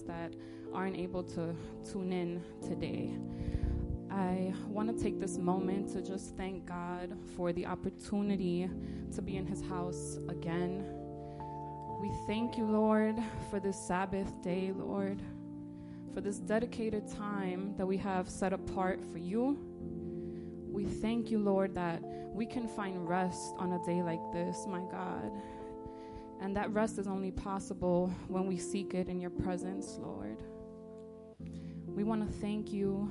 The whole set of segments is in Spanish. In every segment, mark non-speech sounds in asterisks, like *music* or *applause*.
that aren't able to tune in today. I want to take this moment to just thank God for the opportunity to be in His house again. We thank you, Lord, for this Sabbath day, Lord, for this dedicated time that we have set apart for you. We thank you, Lord, that we can find rest on a day like this, my God. And that rest is only possible when we seek it in your presence, Lord. We want to thank you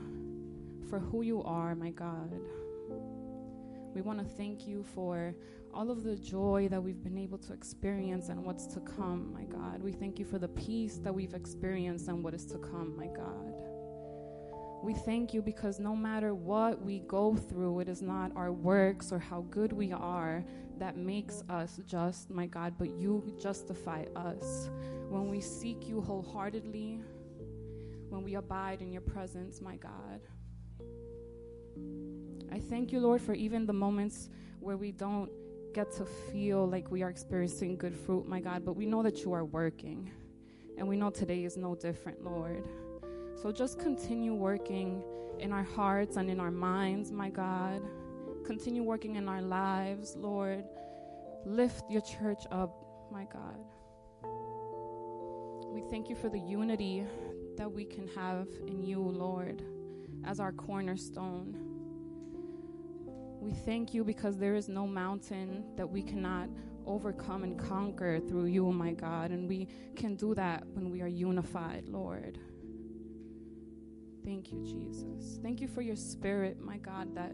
for who you are, my God. We want to thank you for all of the joy that we've been able to experience and what's to come, my God. We thank you for the peace that we've experienced and what is to come, my God. We thank you because no matter what we go through, it is not our works or how good we are that makes us just, my God, but you justify us. When we seek you wholeheartedly, when we abide in your presence, my God. I thank you, Lord, for even the moments where we don't get to feel like we are experiencing good fruit, my God, but we know that you are working. And we know today is no different, Lord. So just continue working in our hearts and in our minds, my God. Continue working in our lives, Lord. Lift your church up, my God. We thank you for the unity that we can have in you, Lord, as our cornerstone. We thank you because there is no mountain that we cannot overcome and conquer through you, my God. And we can do that when we are unified, Lord. Thank you, Jesus. Thank you for your spirit, my God, that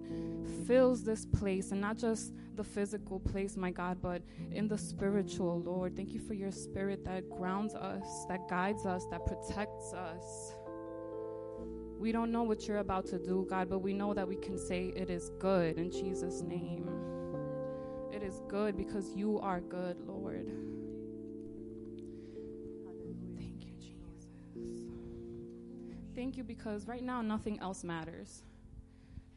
fills this place and not just the physical place, my God, but in the spiritual, Lord. Thank you for your spirit that grounds us, that guides us, that protects us. We don't know what you're about to do, God, but we know that we can say it is good in Jesus' name. It is good because you are good, Lord. Thank you because right now nothing else matters.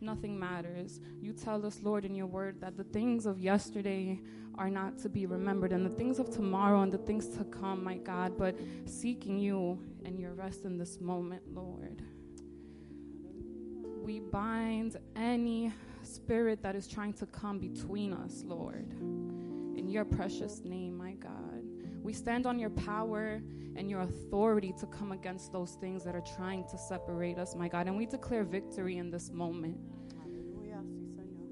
Nothing matters. You tell us, Lord, in your word that the things of yesterday are not to be remembered, and the things of tomorrow and the things to come, my God, but seeking you and your rest in this moment, Lord we bind any spirit that is trying to come between us, Lord. In your precious name, my God. We stand on your power and your authority to come against those things that are trying to separate us, my God. And we declare victory in this moment.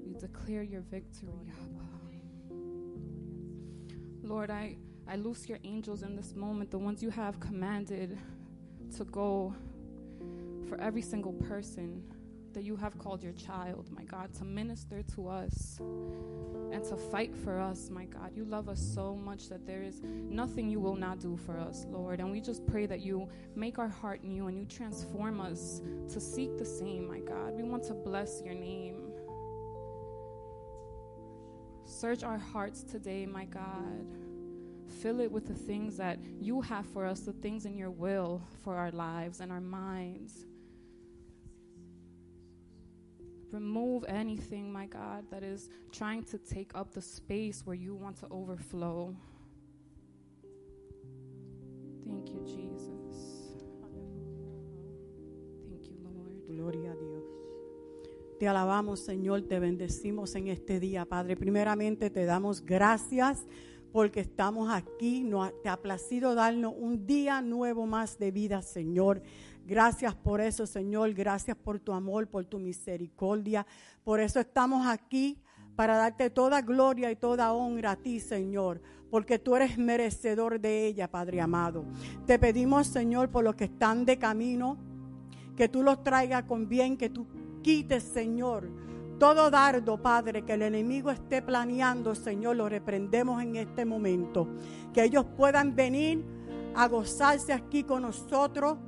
We declare your victory, Lord, I, I loose your angels in this moment, the ones you have commanded to go for every single person that you have called your child, my God, to minister to us and to fight for us, my God. You love us so much that there is nothing you will not do for us, Lord. And we just pray that you make our heart new and you transform us to seek the same, my God. We want to bless your name. Search our hearts today, my God. Fill it with the things that you have for us, the things in your will for our lives and our minds. Remove anything, my God, that is trying to take up the space where you want to overflow. Thank you, Jesus. Thank you, Lord. Gloria a Dios. Te alabamos, Señor, te bendecimos en este día, Padre. Primeramente te damos gracias porque estamos aquí. Te ha placido darnos un día nuevo más de vida, Señor. Gracias por eso, Señor. Gracias por tu amor, por tu misericordia. Por eso estamos aquí para darte toda gloria y toda honra a ti, Señor, porque tú eres merecedor de ella, Padre amado. Te pedimos, Señor, por los que están de camino, que tú los traigas con bien, que tú quites, Señor, todo dardo, Padre, que el enemigo esté planeando, Señor, lo reprendemos en este momento. Que ellos puedan venir a gozarse aquí con nosotros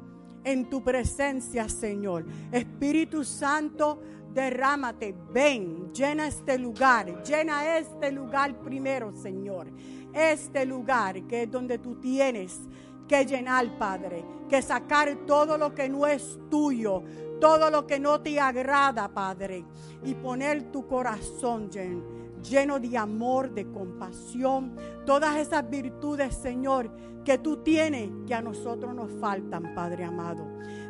en tu presencia, Señor. Espíritu Santo, derrámate, ven, llena este lugar, llena este lugar primero, Señor. Este lugar que es donde tú tienes que llenar, Padre, que sacar todo lo que no es tuyo, todo lo que no te agrada, Padre, y poner tu corazón lleno de amor, de compasión, todas esas virtudes, Señor, que tú tienes que a nosotros nos faltan, Padre amado.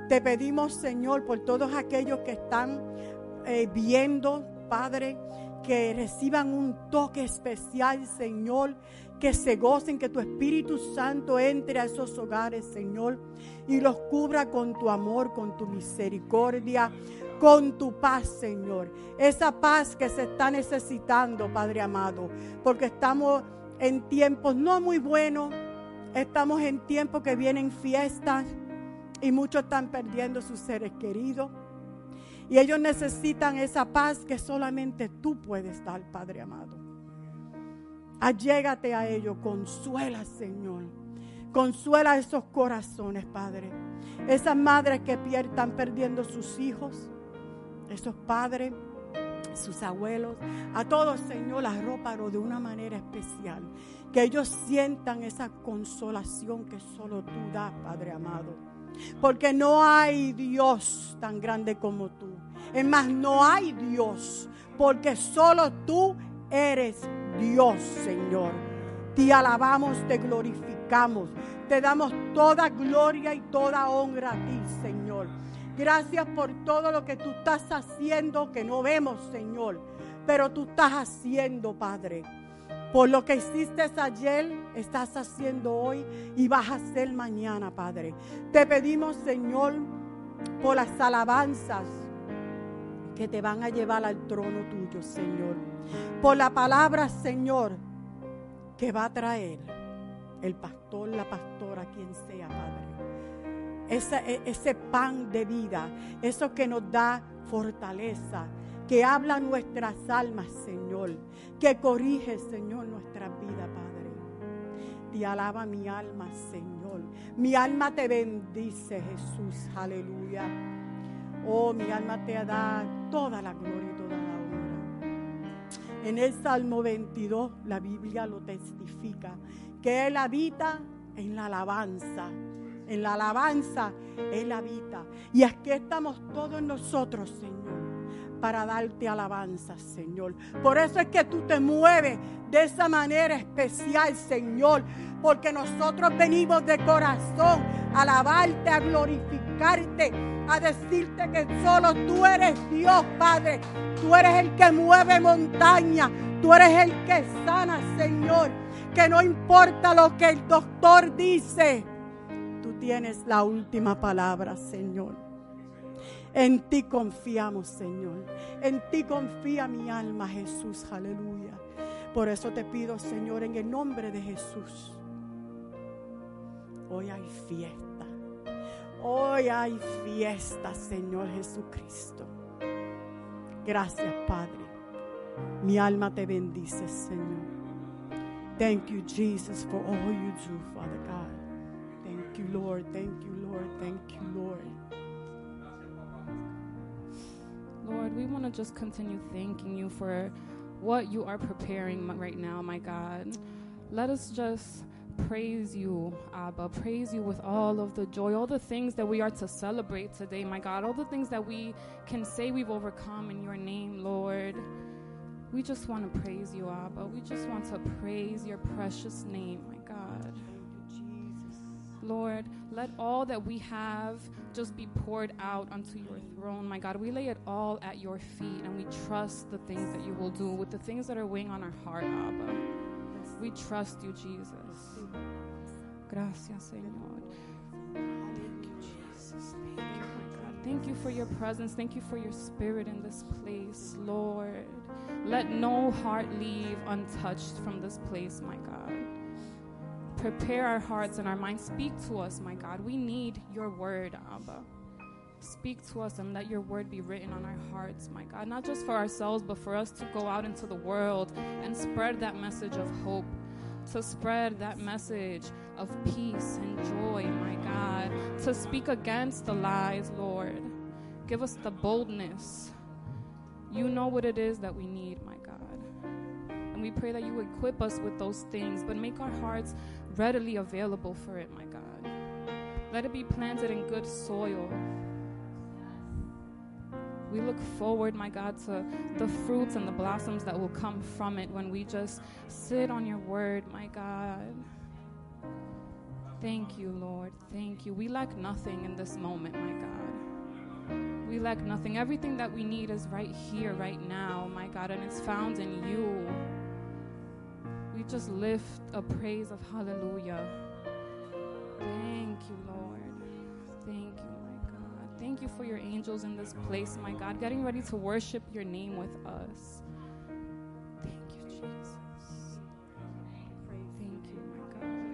Te pedimos, Señor, por todos aquellos que están eh, viendo, Padre, que reciban un toque especial, Señor, que se gocen, que tu Espíritu Santo entre a esos hogares, Señor, y los cubra con tu amor, con tu misericordia, con tu paz, Señor. Esa paz que se está necesitando, Padre amado, porque estamos en tiempos no muy buenos, estamos en tiempos que vienen fiestas y muchos están perdiendo sus seres queridos. Y ellos necesitan esa paz que solamente tú puedes dar, Padre amado. Allégate a ellos, consuela, Señor. Consuela esos corazones, Padre. Esas madres que están perdiendo sus hijos, esos padres, sus abuelos, a todos, Señor, arrópalo de una manera especial. Que ellos sientan esa consolación que solo tú das, Padre amado. Porque no hay Dios tan grande como tú. Es más, no hay Dios. Porque solo tú eres Dios, Señor. Te alabamos, te glorificamos. Te damos toda gloria y toda honra a ti, Señor. Gracias por todo lo que tú estás haciendo que no vemos, Señor. Pero tú estás haciendo, Padre. Por lo que hiciste ayer, estás haciendo hoy y vas a hacer mañana, Padre. Te pedimos, Señor, por las alabanzas que te van a llevar al trono tuyo, Señor. Por la palabra, Señor, que va a traer el pastor, la pastora, quien sea, Padre. Ese, ese pan de vida, eso que nos da fortaleza, que habla nuestras almas, Señor, que corrige, Señor, nuestra vida, Padre. Te alaba mi alma, Señor. Mi alma te bendice, Jesús. Aleluya. Oh, mi alma te da toda la gloria y toda la honra. En el Salmo 22, la Biblia lo testifica, que Él habita en la alabanza. En la alabanza Él habita. Y aquí estamos todos nosotros, Señor para darte alabanza, Señor. Por eso es que tú te mueves de esa manera especial, Señor. Porque nosotros venimos de corazón a alabarte, a glorificarte, a decirte que solo tú eres Dios, Padre. Tú eres el que mueve montaña. Tú eres el que sana, Señor. Que no importa lo que el doctor dice. Tú tienes la última palabra, Señor. En ti confiamos, Señor. En ti confía mi alma, Jesús. Aleluya. Por eso te pido, Señor, en el nombre de Jesús. Hoy hay fiesta. Hoy hay fiesta, Señor Jesucristo. Gracias, Padre. Mi alma te bendice, Señor. Thank you, Jesus, for all you do, Father God. Thank you, Lord. Thank you, Lord. Thank you, Lord. Lord, we want to just continue thanking you for what you are preparing right now, my God. Let us just praise you, Abba. Praise you with all of the joy, all the things that we are to celebrate today, my God. All the things that we can say we've overcome in your name, Lord. We just want to praise you, Abba. We just want to praise your precious name. Lord, let all that we have just be poured out onto your throne, my God. We lay it all at your feet and we trust the things that you will do with the things that are weighing on our heart, Abba. We trust you, Jesus. Gracias, Señor. Thank you, Jesus. Thank you, my God. Thank you for your presence. Thank you for your spirit in this place, Lord. Let no heart leave untouched from this place, my God. Prepare our hearts and our minds. Speak to us, my God. We need your word, Abba. Speak to us and let your word be written on our hearts, my God. Not just for ourselves, but for us to go out into the world and spread that message of hope, to spread that message of peace and joy, my God. To speak against the lies, Lord. Give us the boldness. You know what it is that we need, my God. And we pray that you equip us with those things, but make our hearts readily available for it, my God. Let it be planted in good soil. We look forward, my God, to the fruits and the blossoms that will come from it when we just sit on your word, my God. Thank you, Lord. Thank you. We lack nothing in this moment, my God. We lack nothing. Everything that we need is right here, right now, my God, and it's found in you. Just lift a praise of hallelujah. Thank you, Lord. Thank you, my God. Thank you for your angels in this place, my God, getting ready to worship your name with us. Thank you, Jesus. Thank you, my God.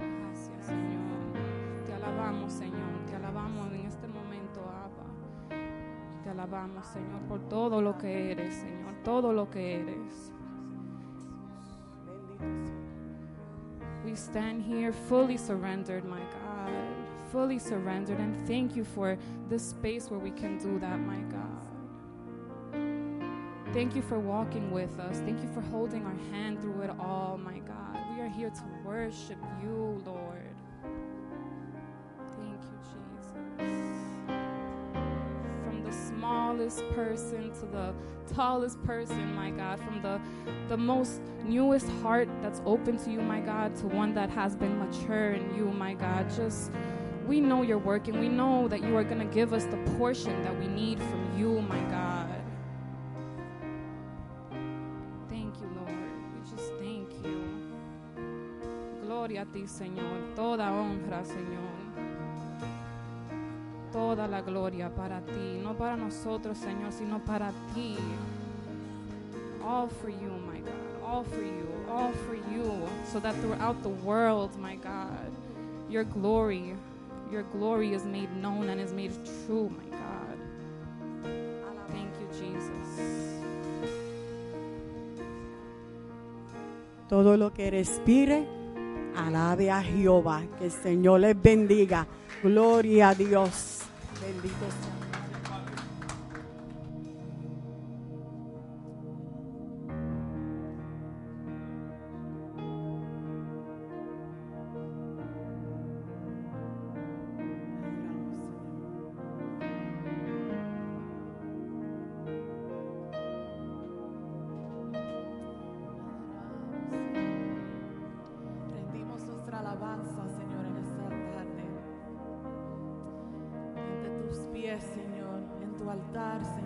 Gracias, Señor. Te alabamos, Señor. Te alabamos en este momento, Abba. Te alabamos, Señor, por todo lo que eres, Señor. Todo lo que eres. We stand here fully surrendered, my God. Fully surrendered. And thank you for the space where we can do that, my God. Thank you for walking with us. Thank you for holding our hand through it all, my God. We are here to worship you, Lord. Smallest person to the tallest person, my God. From the, the most newest heart that's open to you, my God, to one that has been mature in you, my God. Just, we know you're working. We know that you are going to give us the portion that we need from you, my God. Thank you, Lord. We just thank you. Gloria a ti, Señor. Toda honra, Señor. Toda la gloria para ti. No para nosotros, Señor, sino para ti. All for you, my God. All for you. All for you. So that throughout the world, my God, your glory, your glory is made known and is made true, my God. Thank you, Jesus. Todo lo que respire, alabe a Jehová. Que el Señor les bendiga. Gloria a Dios. Bendito sea. En tu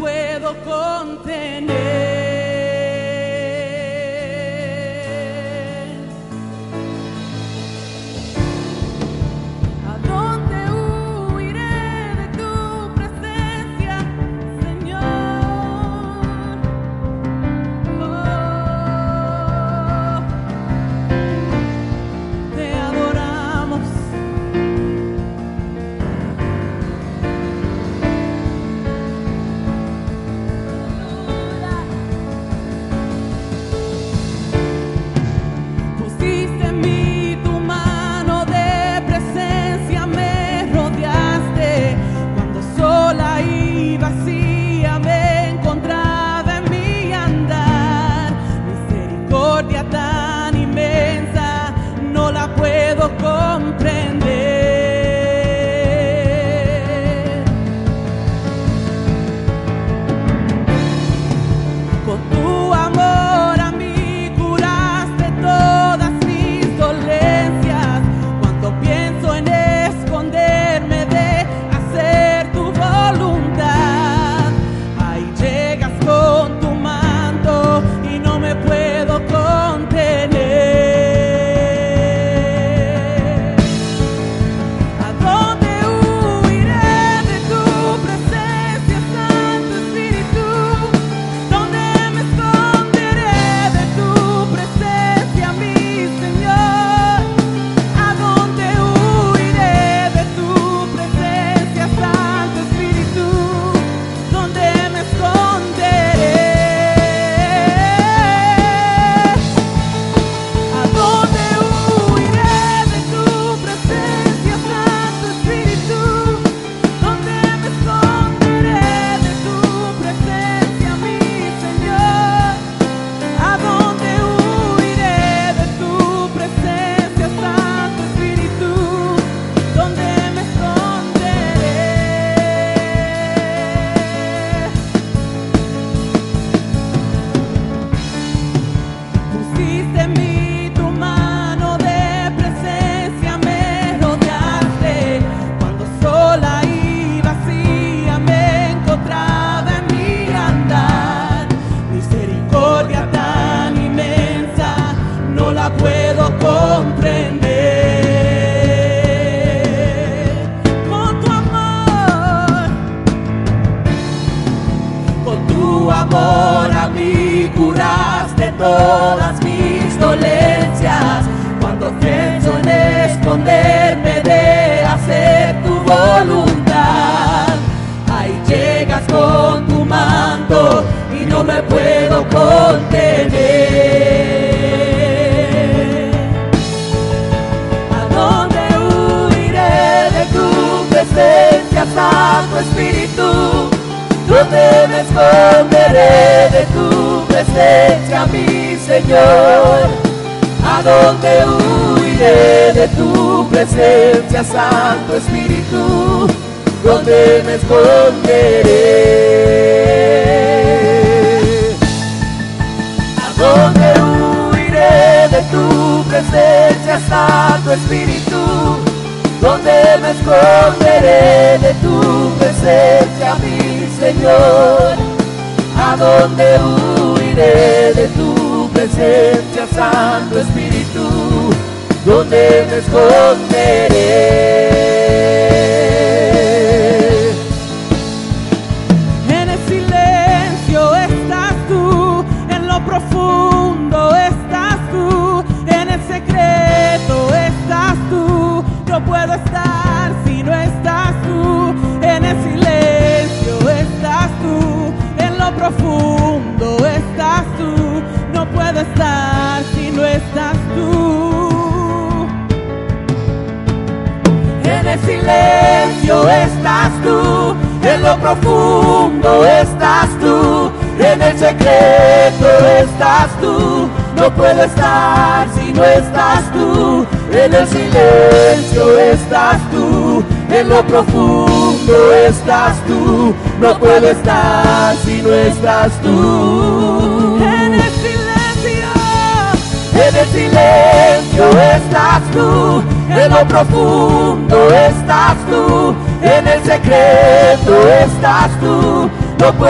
puedo contener.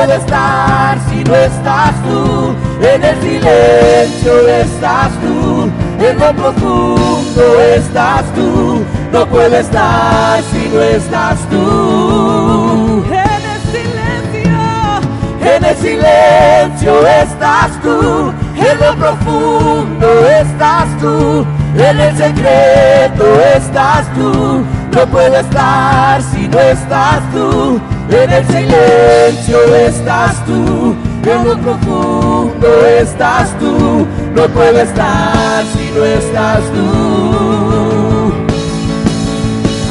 Puedo estar si no estás tú, en el silencio estás tú, en lo profundo estás tú. No puedo estar si no estás tú. en el silencio, En el silencio estás tú, en lo profundo estás tú, en el secreto estás tú. No puedo estar si no estás tú, en el silencio estás tú, en lo profundo estás tú. No puedo estar si no estás tú.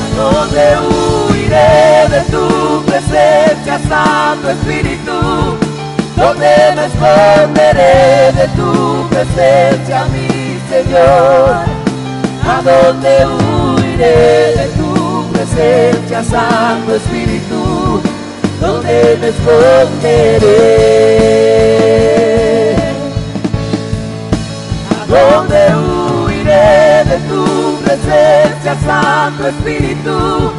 ¿A dónde huiré de tu presencia, Santo Espíritu? ¿Dónde me esconderé de tu presencia, mi Señor? ¿A dónde huiré de tu presencia, Santo Espíritu? ¿Dónde me esconderé? ¿A dónde huiré de tu presencia, Santo Espíritu?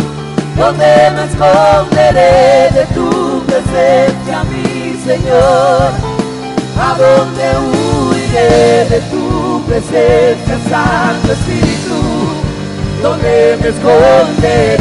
¿Dónde me esconderé de tu presencia, mi Señor? ¿A dónde huiré de tu presencia, Santo Espíritu? ¿Dónde me esconderé?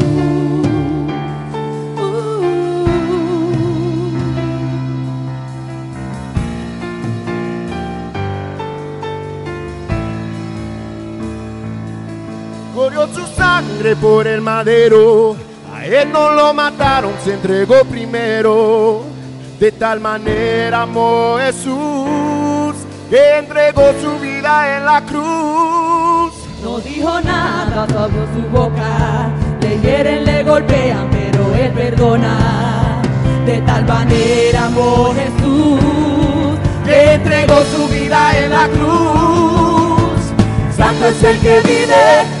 Por el madero. A él no lo mataron, se entregó primero. De tal manera amó Jesús que entregó su vida en la cruz. no dijo nada, solo su boca, le hieren, le golpean, pero él perdona. De tal manera amó Jesús, Que entregó su vida en la cruz. Santo es el que vive,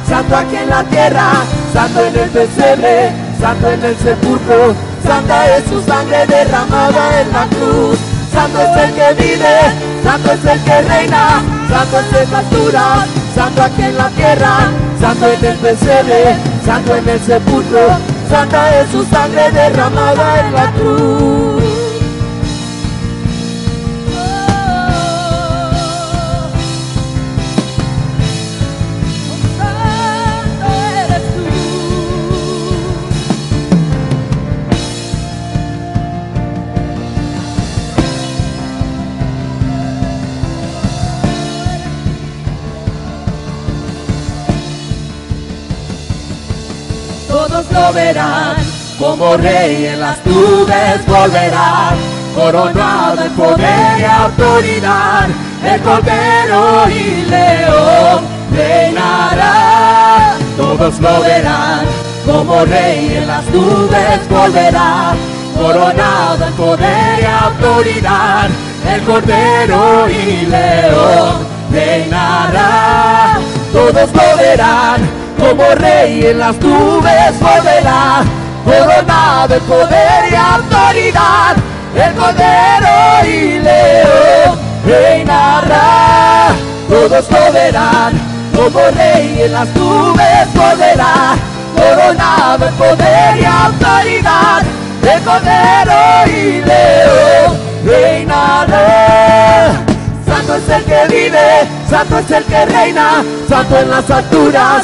santo aquí en la tierra, santo en el pesebre, santo en el sepulcro, santa es su sangre derramada en la cruz. Santo es el que vive, santo es el que reina, santo es en las santo aquí en la tierra, santo en el pesebre, santo en el sepulcro, santa es su sangre derramada en la cruz. Verán, como rey en las nubes volverá, coronado en poder y autoridad, el cordero y león reinará. Todos lo verán, como rey en las nubes volverá, coronado en poder y autoridad, el cordero y león reinará. Todos lo verán, como rey en las nubes volverá, coronado en poder y autoridad, el cordero y león reinará. Todos lo como rey en las nubes volverá, coronado en poder y autoridad, el cordero y león reinará. Santo es el que vive, santo es el que reina, santo en las alturas,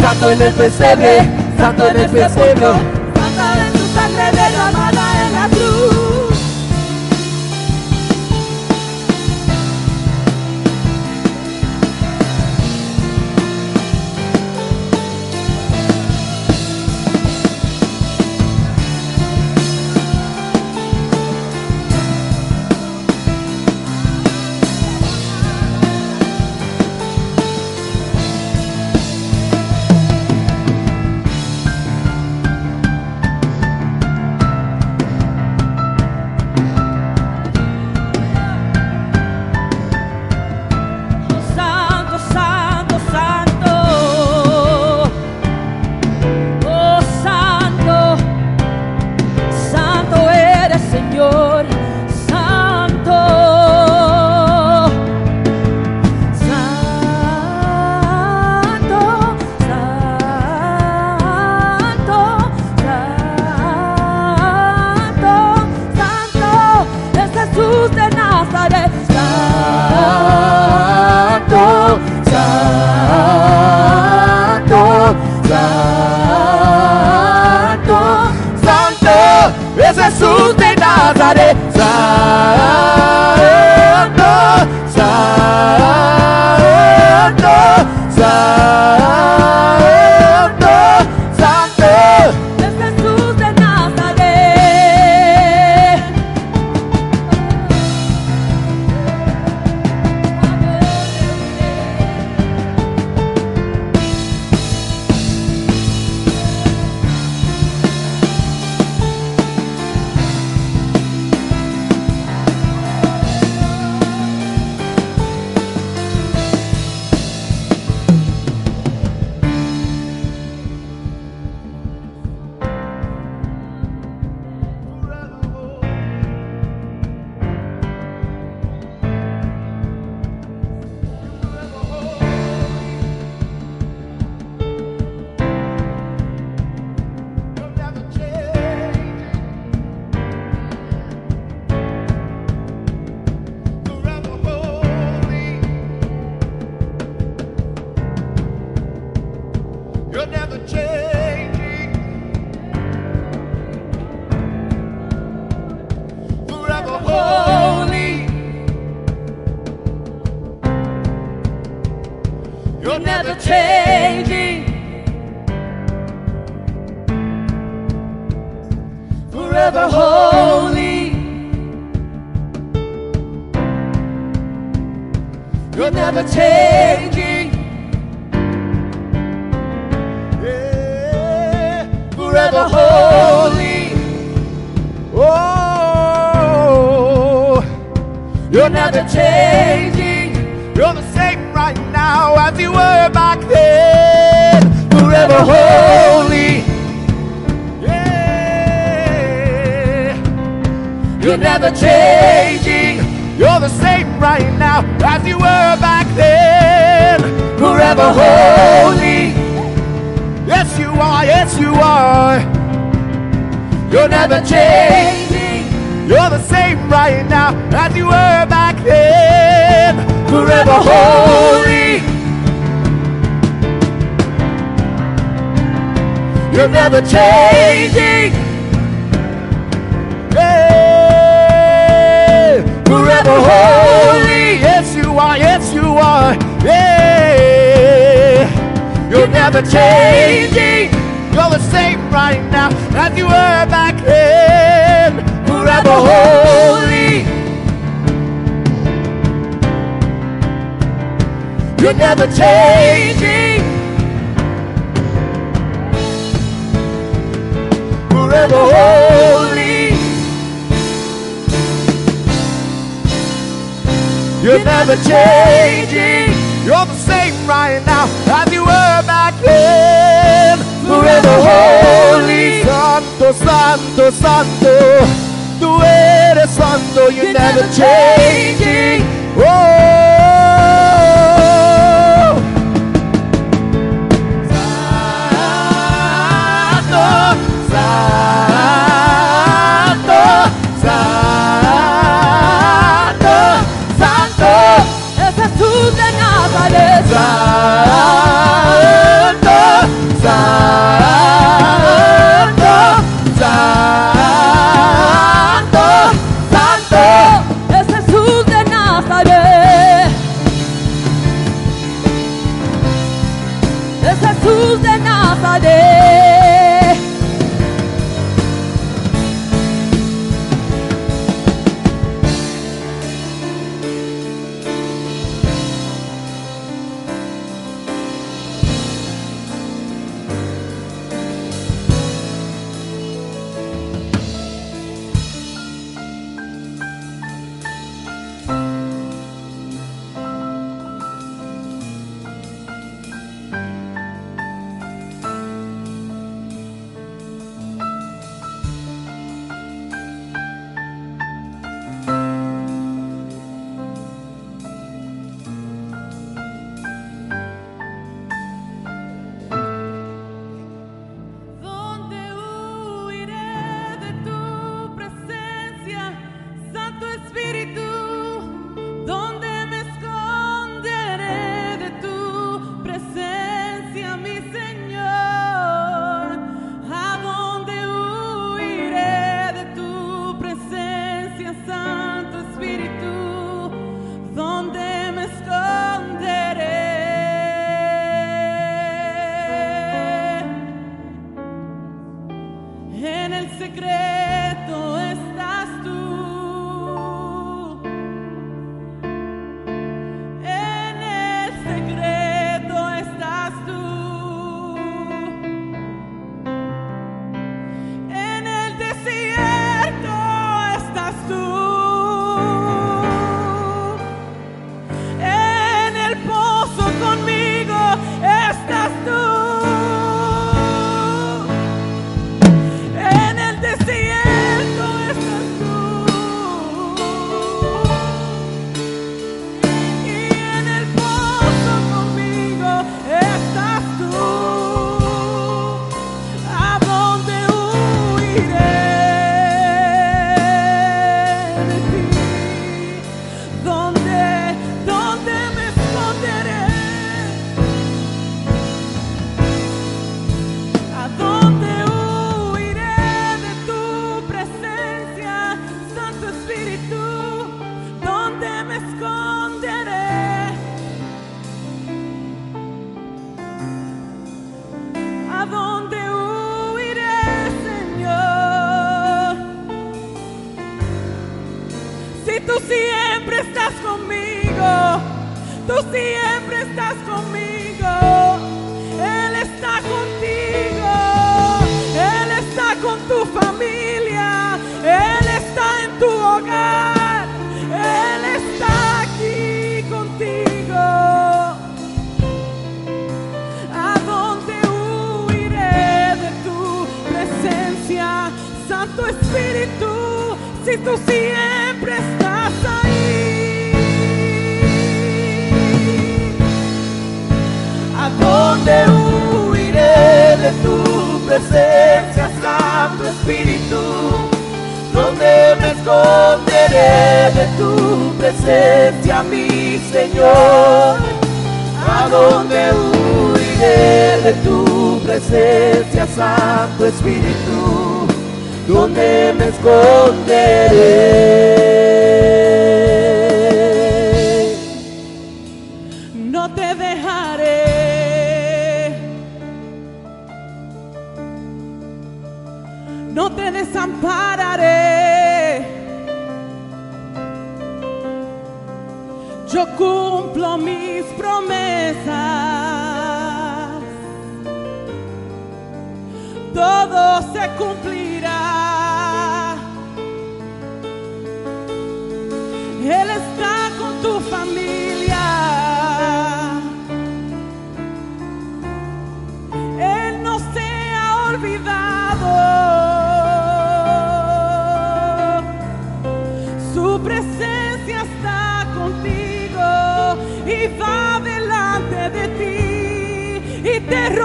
santo en el pesebre, santo en el pesebre. You're never changing. Yeah, forever holy. Oh, you're never changing. You're the same right now as you were back then. Forever holy. Yeah. You're never changing. You're the same right now as you were back then. Forever holy. Yes, you are. Yes, you are. You're never changing. You're the same right now as you were back then. Forever holy. You're never changing. Forever holy. Yes, you are. Yes, you are. Yeah. You're never changing. You're the same right now as you were back then. Forever holy. You're never changing. Forever holy. You're never changing. You're the same right now as you were back then. Forever holy. Santo, santo, santo. Tú eres santo. You're never changing. Oh. passar.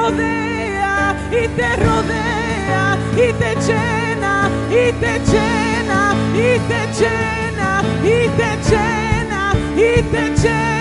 Rodea y te rodea y te llena y te llena y te llena y te llena y te llena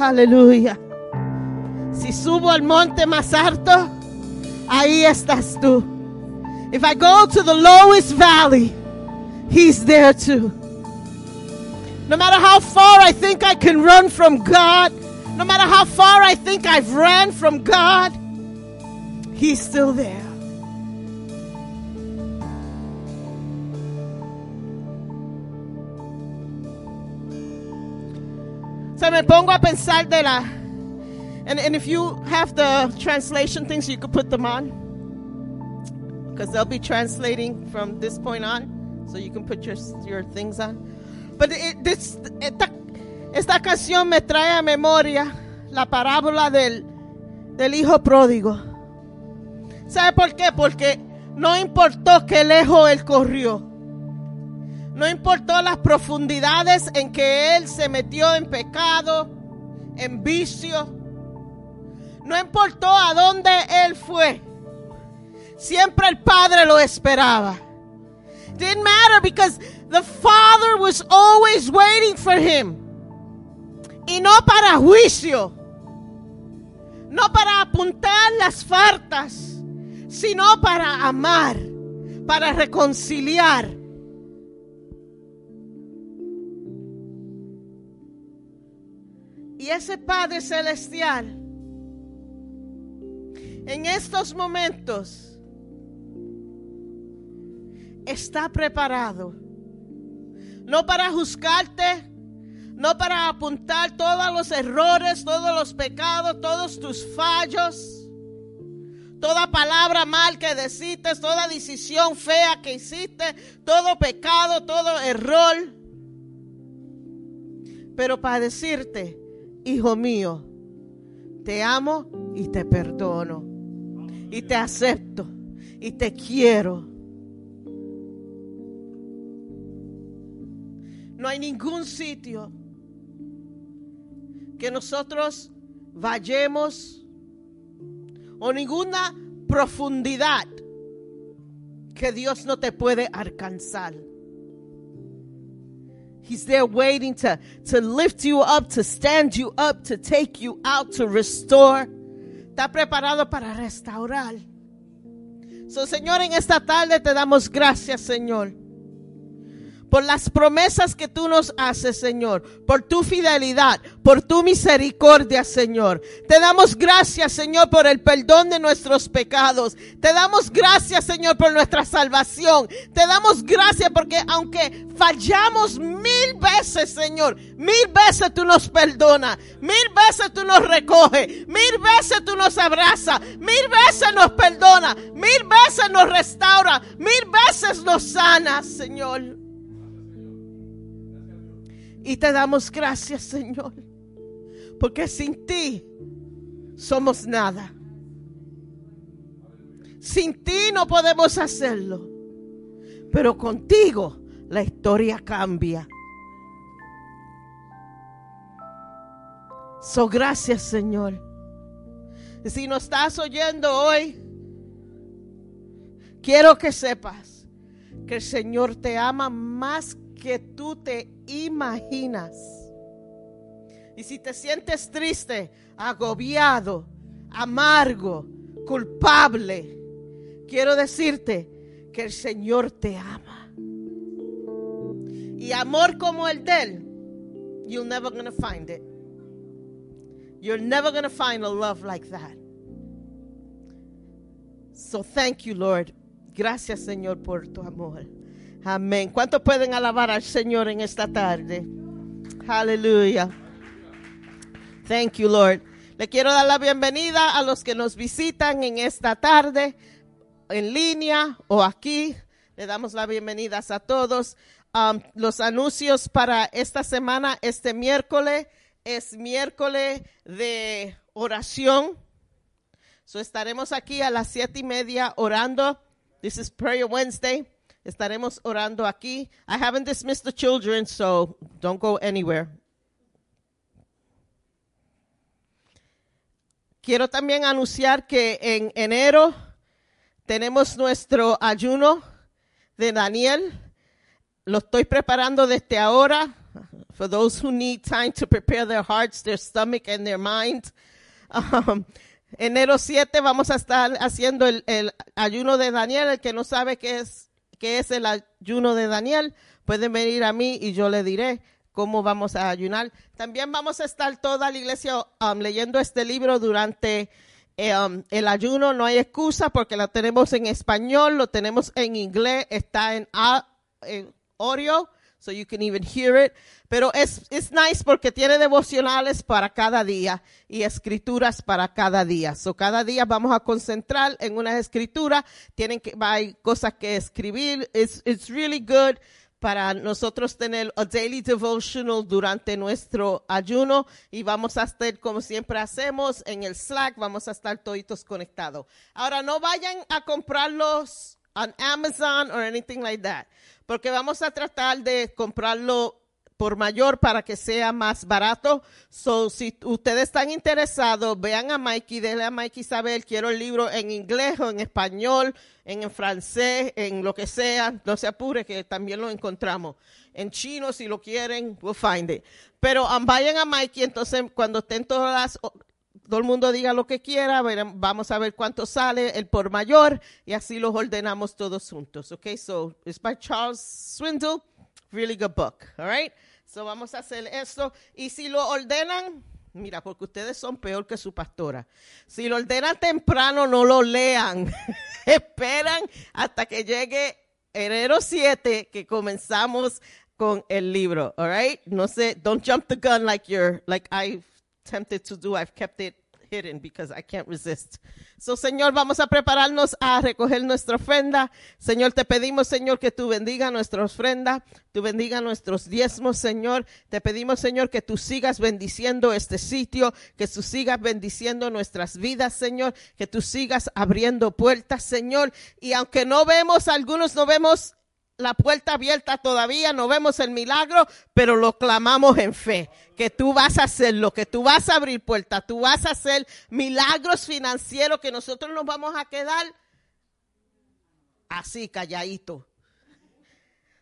Aleluya. Si subo al monte más alto, ahí estás tú. If I go to the lowest valley, He's there too. No matter how far I think I can run from God, no matter how far I think I've ran from God, He's still there. So me pongo a pensar de la. And, and if you have the translation things, you could put them on. Because they'll be translating from this point on. So you can put your, your things on. But it, this, esta, esta canción me trae a memoria la parábola del, del hijo pródigo. ¿Sabe por qué? Porque no importó qué lejos él corrió. No importó las profundidades en que él se metió en pecado, en vicio. No importó a dónde él fue. Siempre el padre lo esperaba. Didn't matter because the father was always waiting for him. Y no para juicio. No para apuntar las faltas, sino para amar, para reconciliar. Ese Padre Celestial, en estos momentos, está preparado. No para juzgarte, no para apuntar todos los errores, todos los pecados, todos tus fallos, toda palabra mal que deciste, toda decisión fea que hiciste, todo pecado, todo error. Pero para decirte, hijo mío, te amo y te perdono. Y te acepto y te quiero. No hay ningún sitio que nosotros vayamos o ninguna profundidad que Dios no te puede alcanzar. He's there waiting to, to lift you up, to stand you up, to take you out, to restore. Está preparado para restaurar. So, Señor, en esta tarde te damos gracias, Señor por las promesas que tú nos haces, Señor, por tu fidelidad, por tu misericordia, Señor. Te damos gracias, Señor, por el perdón de nuestros pecados. Te damos gracias, Señor, por nuestra salvación. Te damos gracias porque aunque fallamos mil veces, Señor, mil veces tú nos perdonas, mil veces tú nos recoges, mil veces tú nos abrazas, mil veces nos perdona, mil veces nos restaura, mil veces nos sana, Señor. Y te damos gracias, Señor, porque sin ti somos nada. Sin ti no podemos hacerlo, pero contigo la historia cambia. So gracias, Señor. Si nos estás oyendo hoy, quiero que sepas que el Señor te ama más que tú te imaginas. Y si te sientes triste, agobiado, amargo, culpable, quiero decirte que el Señor te ama. Y amor como el de él, you're never gonna find it. You're never gonna find a love like that. So thank you, Lord. Gracias, Señor, por tu amor. Amén. ¿Cuántos pueden alabar al Señor en esta tarde? Aleluya. Thank you, Lord. Le quiero dar la bienvenida a los que nos visitan en esta tarde, en línea o aquí. Le damos la bienvenida a todos. Um, los anuncios para esta semana, este miércoles, es miércoles de oración. So estaremos aquí a las siete y media orando. This is Prayer Wednesday. Estaremos orando aquí. I haven't dismissed the children, so don't go anywhere. Quiero también anunciar que en enero tenemos nuestro ayuno de Daniel. Lo estoy preparando desde ahora. For those who need time to prepare their hearts, their stomach, and their mind. Um, enero 7 vamos a estar haciendo el, el ayuno de Daniel. El que no sabe qué es qué es el ayuno de Daniel, pueden venir a mí y yo le diré cómo vamos a ayunar. También vamos a estar toda la iglesia um, leyendo este libro durante eh, um, el ayuno. No hay excusa porque lo tenemos en español, lo tenemos en inglés, está en, en audio so you can even hear it. Pero es, es nice porque tiene devocionales para cada día y escrituras para cada día. So cada día vamos a concentrar en una escritura. Tienen que, hay cosas que escribir. It's, it's really good para nosotros tener a daily devotional durante nuestro ayuno y vamos a estar como siempre hacemos en el Slack, vamos a estar toditos conectados. Ahora no vayan a comprarlos on Amazon or anything like that porque vamos a tratar de comprarlo por mayor para que sea más barato. So, si ustedes están interesados, vean a Mikey, denle a Mikey saber, quiero el libro en inglés o en español, en, francés, en lo que sea. No se apure que también lo encontramos. En chino, si lo quieren, we'll find it. Pero um, vayan a Mikey, entonces cuando estén todas las todo el mundo diga lo que quiera, vamos a ver cuánto sale el por mayor y así los ordenamos todos juntos. Okay, so it's by Charles Swindle, really good book. All right, so vamos a hacer esto y si lo ordenan, mira, porque ustedes son peor que su pastora. Si lo ordenan temprano, no lo lean. *laughs* Esperan hasta que llegue enero 7 que comenzamos con el libro. All right, no sé, don't jump the gun like you're like I tempted to do. I've kept it because I can't resist. So, Señor, vamos a prepararnos a recoger nuestra ofrenda. Señor, te pedimos, Señor, que tú bendiga nuestra ofrenda, tú bendiga nuestros diezmos, Señor. Te pedimos, Señor, que tú sigas bendiciendo este sitio, que tú sigas bendiciendo nuestras vidas, Señor, que tú sigas abriendo puertas, Señor. Y aunque no vemos, algunos no vemos la puerta abierta todavía, no vemos el milagro, pero lo clamamos en fe, que tú vas a hacerlo, que tú vas a abrir puertas, tú vas a hacer milagros financieros, que nosotros nos vamos a quedar así, calladito.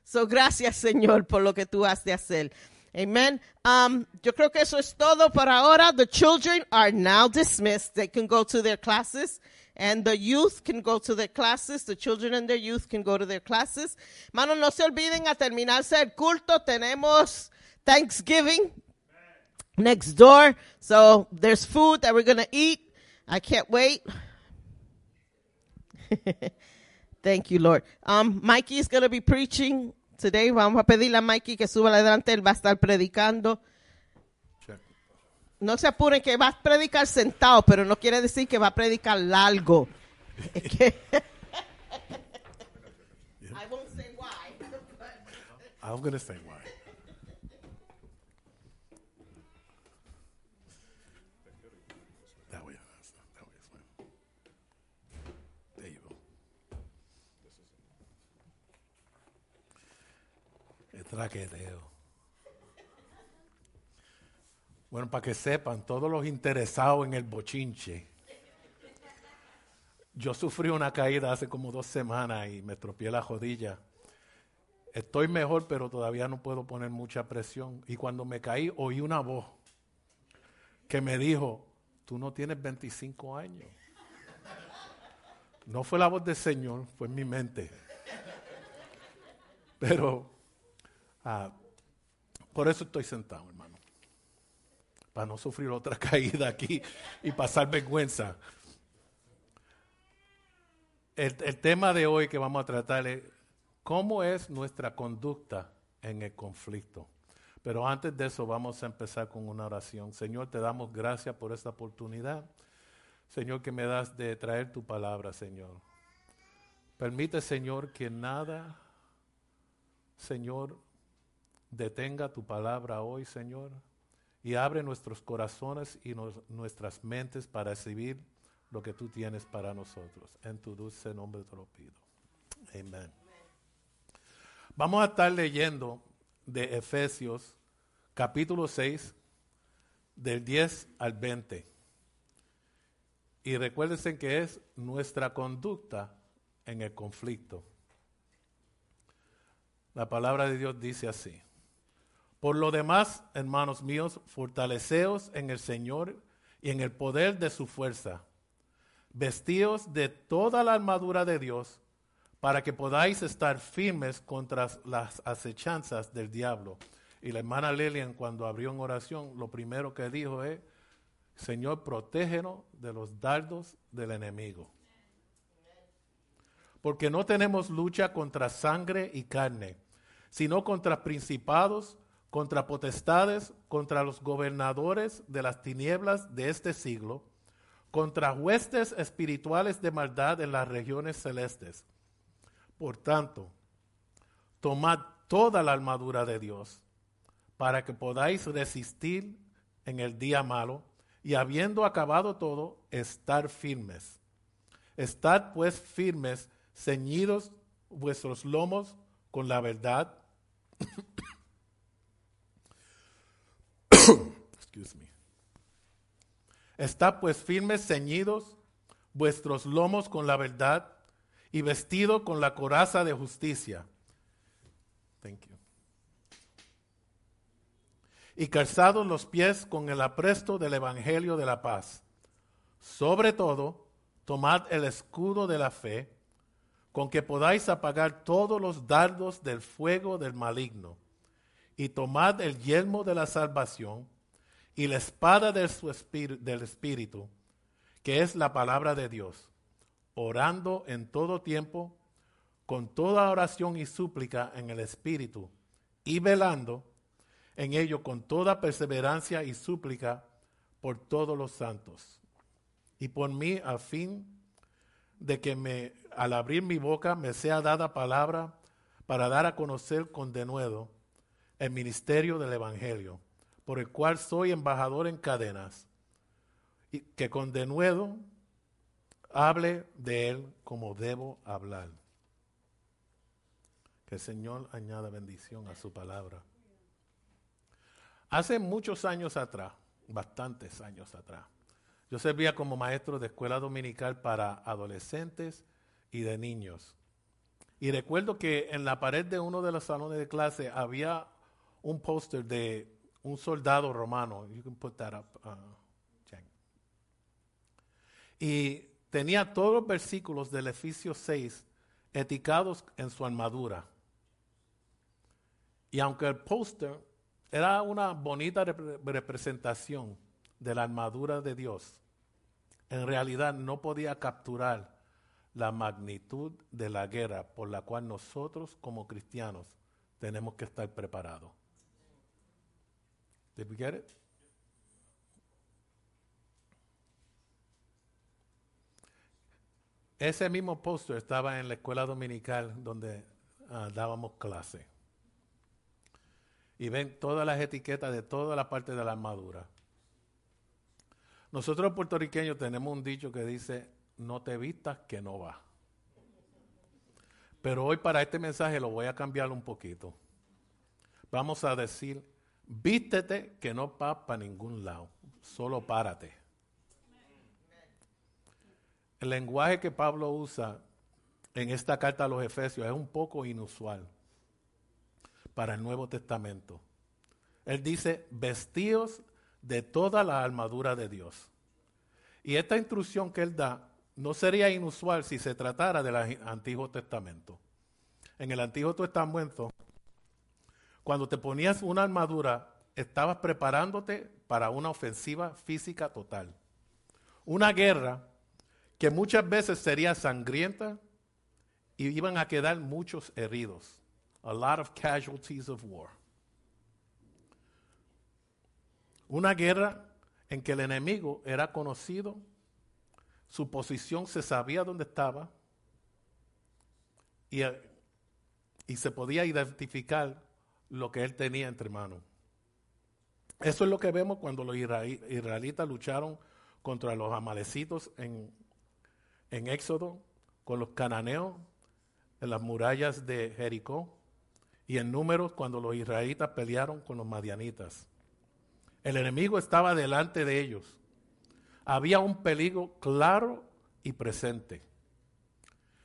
So, gracias Señor por lo que tú has de hacer. Amen. Um, yo creo que eso es todo por ahora. The children are now dismissed. They can go to their classes. And the youth can go to their classes. The children and their youth can go to their classes. Mano, no se olviden a terminarse el culto. Tenemos Thanksgiving next door. So there's food that we're going to eat. I can't wait. *laughs* Thank you, Lord. Um, Mikey is going to be preaching today. Vamos a pedirle a Mikey que suba adelante. Él va a estar predicando. No se apuren que va a predicar sentado, pero no quiere decir que va a predicar largo. Es que- I won't say why. I'm to say why. That way, that's- that way is fine. There you go. El traqueteo. Bueno, para que sepan, todos los interesados en el bochinche, yo sufrí una caída hace como dos semanas y me tropié la rodilla. Estoy mejor, pero todavía no puedo poner mucha presión. Y cuando me caí, oí una voz que me dijo, tú no tienes 25 años. No fue la voz del Señor, fue en mi mente. Pero ah, por eso estoy sentado. Para no sufrir otra *laughs* caída aquí y pasar vergüenza. El, el tema de hoy que vamos a tratar es cómo es nuestra conducta en el conflicto. Pero antes de eso vamos a empezar con una oración. Señor, te damos gracias por esta oportunidad. Señor, que me das de traer tu palabra, Señor. Permite, Señor, que nada, Señor, detenga tu palabra hoy, Señor. Y abre nuestros corazones y nuestras mentes para recibir lo que tú tienes para nosotros. En tu dulce nombre te lo pido. Amén. Vamos a estar leyendo de Efesios capítulo 6, del 10 al 20. Y recuérdense que es nuestra conducta en el conflicto. La palabra de Dios dice así. Por lo demás, hermanos míos, fortaleceos en el Señor y en el poder de su fuerza. Vestíos de toda la armadura de Dios para que podáis estar firmes contra las acechanzas del diablo. Y la hermana Lilian cuando abrió en oración, lo primero que dijo es, Señor, protégenos de los dardos del enemigo. Porque no tenemos lucha contra sangre y carne, sino contra principados, contra potestades, contra los gobernadores de las tinieblas de este siglo, contra huestes espirituales de maldad en las regiones celestes. Por tanto, tomad toda la armadura de Dios para que podáis resistir en el día malo y habiendo acabado todo, estar firmes. Estad pues firmes, ceñidos vuestros lomos con la verdad. Estad pues firmes, ceñidos vuestros lomos con la verdad y vestido con la coraza de justicia. Thank you. Y calzados los pies con el apresto del evangelio de la paz. Sobre todo, tomad el escudo de la fe, con que podáis apagar todos los dardos del fuego del maligno. Y tomad el yelmo de la salvación y la espada del, su espíritu, del espíritu, que es la palabra de Dios, orando en todo tiempo, con toda oración y súplica en el espíritu, y velando en ello con toda perseverancia y súplica por todos los santos. y por mí a fin de que me, al abrir mi boca me sea dada palabra para dar a conocer con denuedo el ministerio del Evangelio, por el cual soy embajador en cadenas, y que con denuedo hable de él como debo hablar. Que el Señor añada bendición a su palabra. Hace muchos años atrás, bastantes años atrás, yo servía como maestro de escuela dominical para adolescentes y de niños. Y recuerdo que en la pared de uno de los salones de clase había un póster de un soldado romano. You can put that up, uh, Y tenía todos los versículos del Efesios 6 eticados en su armadura. Y aunque el póster era una bonita representación de la armadura de Dios, en realidad no podía capturar la magnitud de la guerra por la cual nosotros como cristianos tenemos que estar preparados. Did we get it? Ese mismo póster estaba en la escuela dominical donde ah, dábamos clase. Y ven todas las etiquetas de toda la parte de la armadura. Nosotros puertorriqueños tenemos un dicho que dice, no te vistas que no va. Pero hoy para este mensaje lo voy a cambiar un poquito. Vamos a decir, vístete que no va para ningún lado, solo párate. El lenguaje que Pablo usa en esta carta a los Efesios es un poco inusual para el Nuevo Testamento. Él dice, vestidos de toda la armadura de Dios. Y esta instrucción que él da no sería inusual si se tratara del Antiguo Testamento. En el Antiguo Testamento, cuando te ponías una armadura, estabas preparándote para una ofensiva física total. Una guerra que muchas veces sería sangrienta y iban a quedar muchos heridos. A lot of casualties of war. Una guerra en que el enemigo era conocido, su posición se sabía dónde estaba y, y se podía identificar lo que él tenía entre manos. Eso es lo que vemos cuando los israelitas lucharon contra los amalecitos en, en Éxodo, con los cananeos en las murallas de Jericó y en números cuando los israelitas pelearon con los madianitas. El enemigo estaba delante de ellos. Había un peligro claro y presente.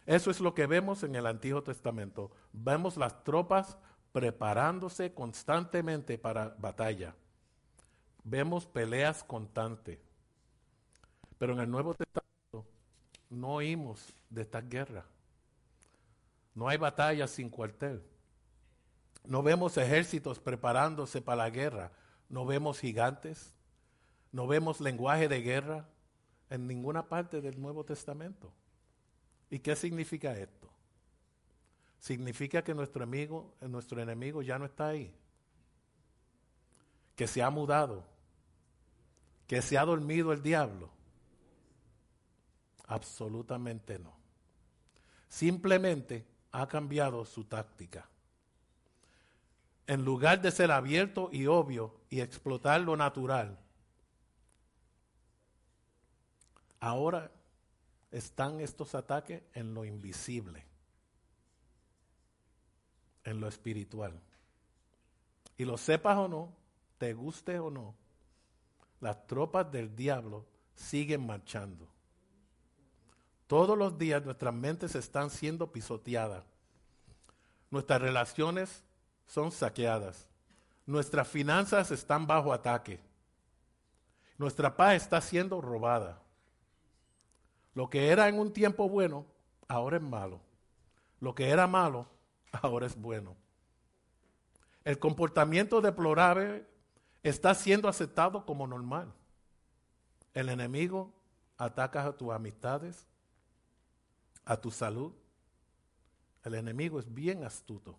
Eso es lo que vemos en el Antiguo Testamento. Vemos las tropas preparándose constantemente para batalla. Vemos peleas constantes. Pero en el Nuevo Testamento no oímos de estas guerras. No hay batallas sin cuartel. No vemos ejércitos preparándose para la guerra. No vemos gigantes, no vemos lenguaje de guerra en ninguna parte del Nuevo Testamento. ¿Y qué significa esto? Significa que nuestro amigo, nuestro enemigo ya no está ahí, que se ha mudado, que se ha dormido el diablo. Absolutamente no. Simplemente ha cambiado su táctica en lugar de ser abierto y obvio y explotar lo natural, ahora están estos ataques en lo invisible, en lo espiritual. Y lo sepas o no, te guste o no, las tropas del diablo siguen marchando. Todos los días nuestras mentes están siendo pisoteadas. Nuestras relaciones son saqueadas. Nuestras finanzas están bajo ataque. Nuestra paz está siendo robada. Lo que era en un tiempo bueno, ahora es malo. Lo que era malo, ahora es bueno. El comportamiento deplorable está siendo aceptado como normal. El enemigo ataca a tus amistades, a tu salud. El enemigo es bien astuto.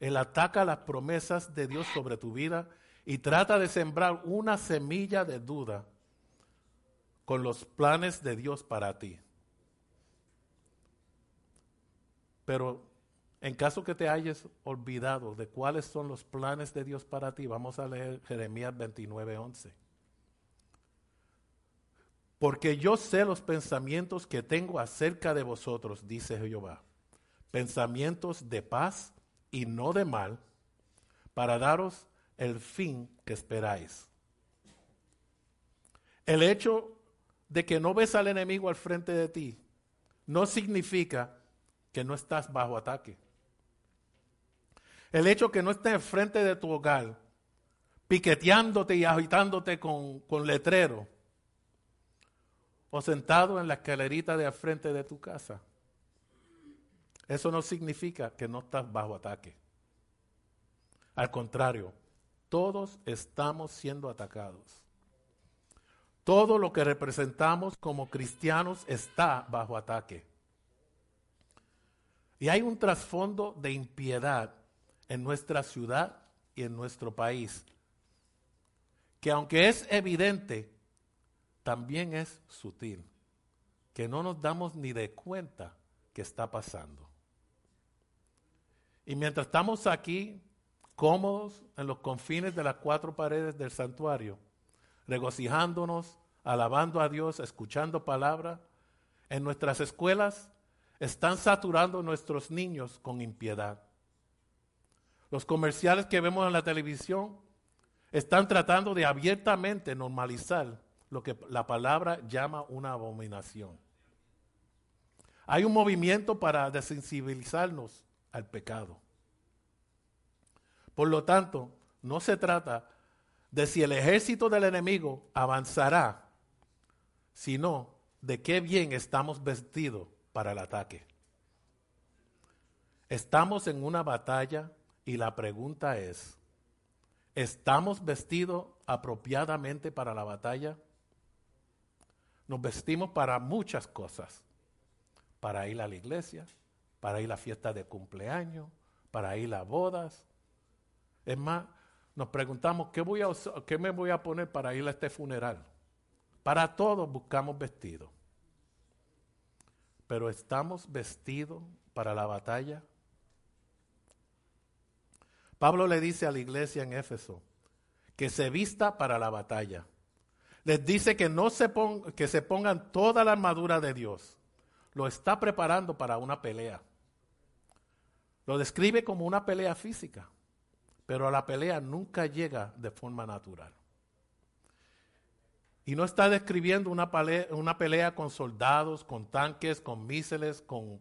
Él ataca las promesas de Dios sobre tu vida y trata de sembrar una semilla de duda con los planes de Dios para ti. Pero en caso que te hayas olvidado de cuáles son los planes de Dios para ti, vamos a leer Jeremías 29:11. Porque yo sé los pensamientos que tengo acerca de vosotros, dice Jehová. Pensamientos de paz y no de mal, para daros el fin que esperáis. El hecho de que no ves al enemigo al frente de ti no significa que no estás bajo ataque. El hecho que no estés frente de tu hogar, piqueteándote y agitándote con, con letrero, o sentado en la escalerita de frente de tu casa, eso no significa que no estás bajo ataque. Al contrario, todos estamos siendo atacados. Todo lo que representamos como cristianos está bajo ataque. Y hay un trasfondo de impiedad en nuestra ciudad y en nuestro país, que aunque es evidente, también es sutil, que no nos damos ni de cuenta que está pasando. Y mientras estamos aquí, cómodos en los confines de las cuatro paredes del santuario, regocijándonos, alabando a Dios, escuchando palabra, en nuestras escuelas están saturando nuestros niños con impiedad. Los comerciales que vemos en la televisión están tratando de abiertamente normalizar lo que la palabra llama una abominación. Hay un movimiento para desensibilizarnos al pecado. Por lo tanto, no se trata de si el ejército del enemigo avanzará, sino de qué bien estamos vestidos para el ataque. Estamos en una batalla y la pregunta es, ¿estamos vestidos apropiadamente para la batalla? Nos vestimos para muchas cosas, para ir a la iglesia, para ir a la fiesta de cumpleaños, para ir a bodas. Es más, nos preguntamos, ¿qué, voy a ¿qué me voy a poner para ir a este funeral? Para todos buscamos vestidos. Pero ¿estamos vestidos para la batalla? Pablo le dice a la iglesia en Éfeso que se vista para la batalla. Les dice que no se que se pongan toda la armadura de Dios. Lo está preparando para una pelea. Lo describe como una pelea física, pero a la pelea nunca llega de forma natural. Y no está describiendo una pelea, una pelea con soldados, con tanques, con misiles, con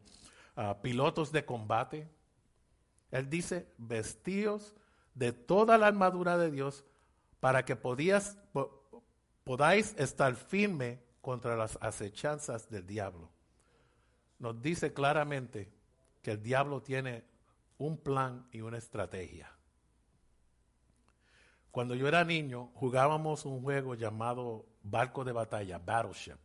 ah, pilotos de combate. Él dice, vestíos de toda la armadura de Dios para que podías, podáis estar firme contra las acechanzas del diablo. Nos dice claramente que el diablo tiene un plan y una estrategia. Cuando yo era niño, jugábamos un juego llamado Barco de Batalla, Battleship.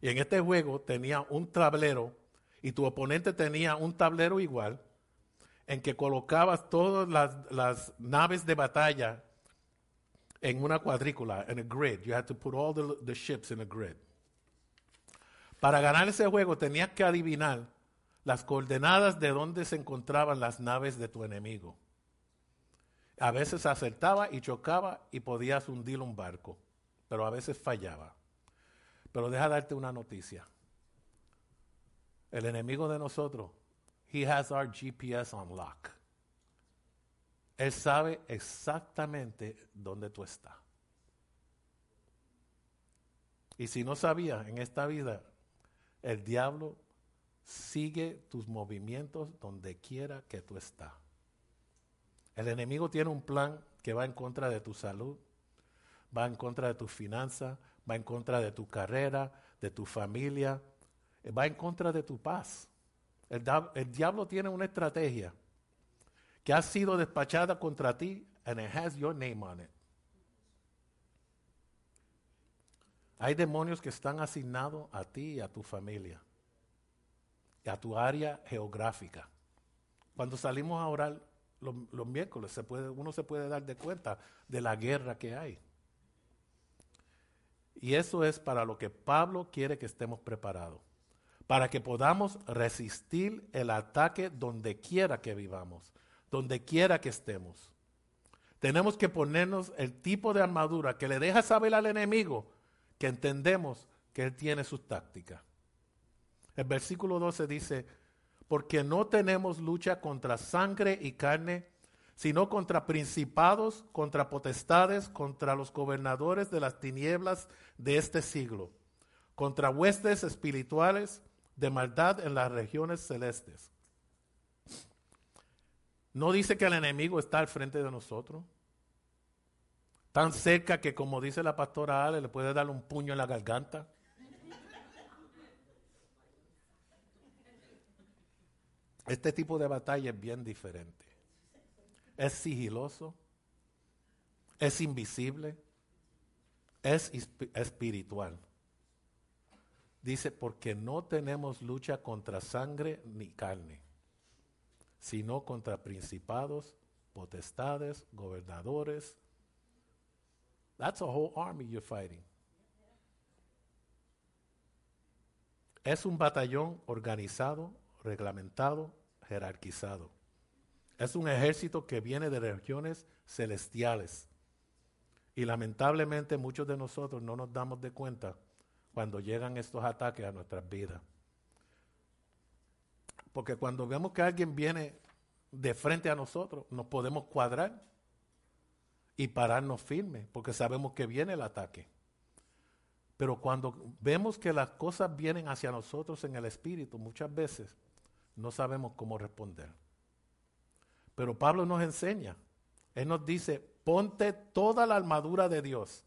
Y en este juego tenía un tablero y tu oponente tenía un tablero igual en que colocabas todas las, naves de batalla en una cuadrícula, en a grid. You had to put all the, the ships in a grid. Para ganar ese juego tenías que adivinar las coordenadas de dónde se encontraban las naves de tu enemigo. A veces acertaba y chocaba y podías hundir un barco, pero a veces fallaba. Pero deja darte una noticia. El enemigo de nosotros, he has our GPS on lock. Él sabe exactamente dónde tú estás. Y si no sabía, en esta vida, el diablo sigue tus movimientos donde quiera que tú estás. El enemigo tiene un plan que va en contra de tu salud, va en contra de tus finanzas, va en contra de tu carrera, de tu familia, va en contra de tu paz. El, diablo tiene una estrategia que ha sido despachada contra ti and it has your name on it. Hay demonios que están asignados a ti y a tu familia, y a tu área geográfica. Cuando salimos a orar, los, miércoles, uno se puede dar de cuenta de la guerra que hay. Y eso es para lo que Pablo quiere que estemos preparados, para que podamos resistir el ataque donde quiera que vivamos, donde quiera que estemos. Tenemos que ponernos el tipo de armadura que le deja saber al enemigo que entendemos que él tiene sus tácticas. El versículo 12 dice, porque no tenemos lucha contra sangre y carne, sino contra principados, contra potestades, contra los gobernadores de las tinieblas de este siglo, contra huestes espirituales de maldad en las regiones celestes. ¿No dice que el enemigo está al frente de nosotros? Tan cerca que, como dice la pastora Ale, le puede dar un puño en la garganta. Este tipo de batalla es bien diferente es sigiloso, es invisible, es espiritual. Dice, porque no tenemos lucha contra sangre ni carne, sino contra principados, potestades, gobernadores. That's a whole army you're fighting. Es un batallón organizado, reglamentado, jerarquizado. Es un ejército que viene de regiones celestiales. Y lamentablemente muchos de nosotros no nos damos de cuenta cuando llegan estos ataques a nuestras vidas. Porque cuando vemos que alguien viene de frente a nosotros, nos podemos cuadrar y pararnos firmes, porque sabemos que viene el ataque. Pero cuando vemos que las cosas vienen hacia nosotros en el espíritu, muchas veces no sabemos cómo responder. Pero Pablo nos enseña. Él nos dice, ponte toda la armadura de Dios.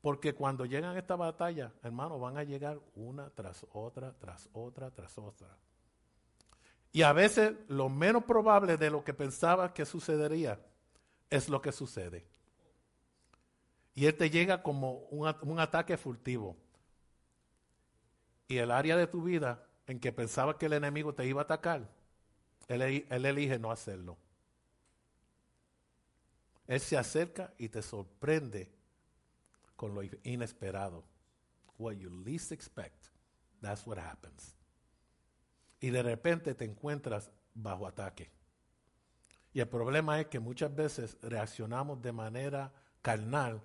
Porque cuando llegan esta batalla, hermano, van a llegar una tras otra, tras otra, tras otra. Y a veces lo menos probable de lo que pensaba que sucedería es lo que sucede. Y él te llega como un, ataque furtivo. Y el área de tu vida en que pensaba que el enemigo te iba a atacar, él, elige no hacerlo. Él se acerca y te sorprende con lo inesperado. What you least expect, that's what happens. Y de repente te encuentras bajo ataque. Y el problema es que muchas veces reaccionamos de manera carnal